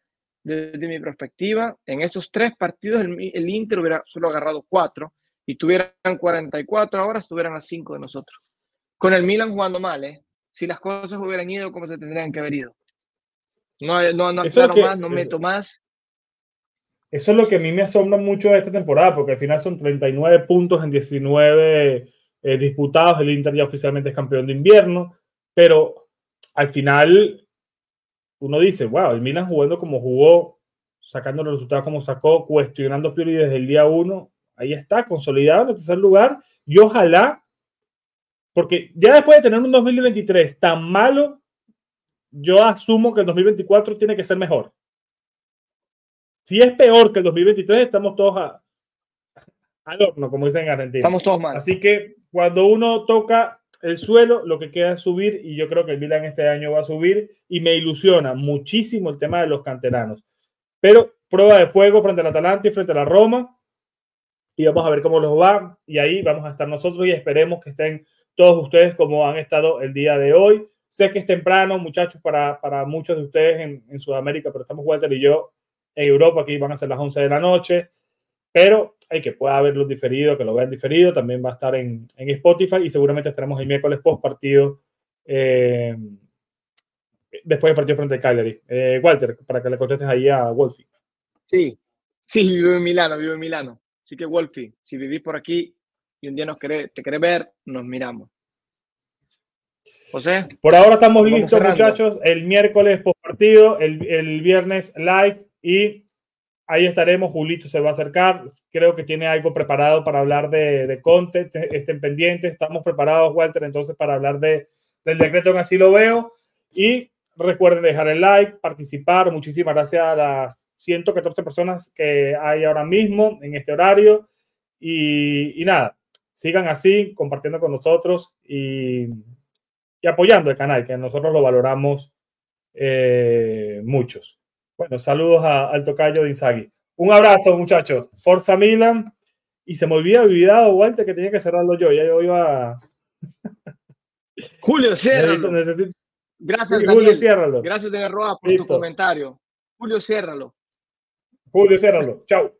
desde mi perspectiva, en estos tres partidos el, Inter hubiera solo agarrado cuatro y tuvieran 44 ahora, estuvieran a cinco de nosotros. Con el Milan jugando mal, ¿eh? Si las cosas hubieran ido como se tendrían que haber ido. No, no, no más, no meto más. Eso es lo que a mí me asombra mucho de esta temporada, porque al final son 39 puntos en 19 eh, disputados. El Inter ya oficialmente es campeón de invierno, pero al final uno dice, wow, el Milan jugando como jugó, sacando los resultados como sacó, cuestionando Pioli desde el día uno, ahí está, consolidado en el tercer lugar. Y ojalá, porque ya después de tener un 2023 tan malo, yo asumo que el 2024 tiene que ser mejor. Si es peor que el 2023, estamos todos a, al horno, como dicen en Argentina. Estamos todos mal. Así que cuando uno toca el suelo, lo que queda es subir y yo creo que el Milan este año va a subir y me ilusiona muchísimo el tema de los canteranos. Pero prueba de fuego frente al Atalanta y frente a la Roma y vamos a ver cómo los va y ahí vamos a estar nosotros y esperemos que estén todos ustedes como han estado el día de hoy. Sé que es temprano, muchachos, para, para muchos de ustedes en, en Sudamérica, pero estamos Walter y yo en Europa, aquí van a ser las 11 de la noche. Pero hay que pueda verlo diferido, que lo vean diferido. También va a estar en, en Spotify y seguramente estaremos el miércoles post partido. Eh, después del partido frente a Cagliari. Eh, Walter, para que le contestes ahí a Wolfie. Sí, sí, vivo en Milano, vivo en Milano. Así que Wolfie, si vivís por aquí y un día nos te querés ver, nos miramos. José. Por ahora estamos listos, muchachos. El miércoles post partido, el, el viernes live y ahí estaremos. Julito se va a acercar. Creo que tiene algo preparado para hablar de, de content. Estén pendientes. Estamos preparados, Walter, entonces para hablar de, del decreto en así lo veo. Y recuerden dejar el like, participar. Muchísimas gracias a las 114 personas que hay ahora mismo en este horario. Y, y nada, sigan así, compartiendo con nosotros y, y apoyando el canal, que nosotros lo valoramos eh, muchos. Bueno, saludos a, al tocayo de Inzaghi. Un abrazo, muchachos. Forza Milan. Y se me olvida olvidado, Walter, que tenía que cerrarlo yo. Ya yo iba. Julio, ciérralo. Gracias, sí, Julio, ciérralo. Gracias, de Roa, por tu comentario. Julio, ciérralo. Julio, ciérralo. Chao.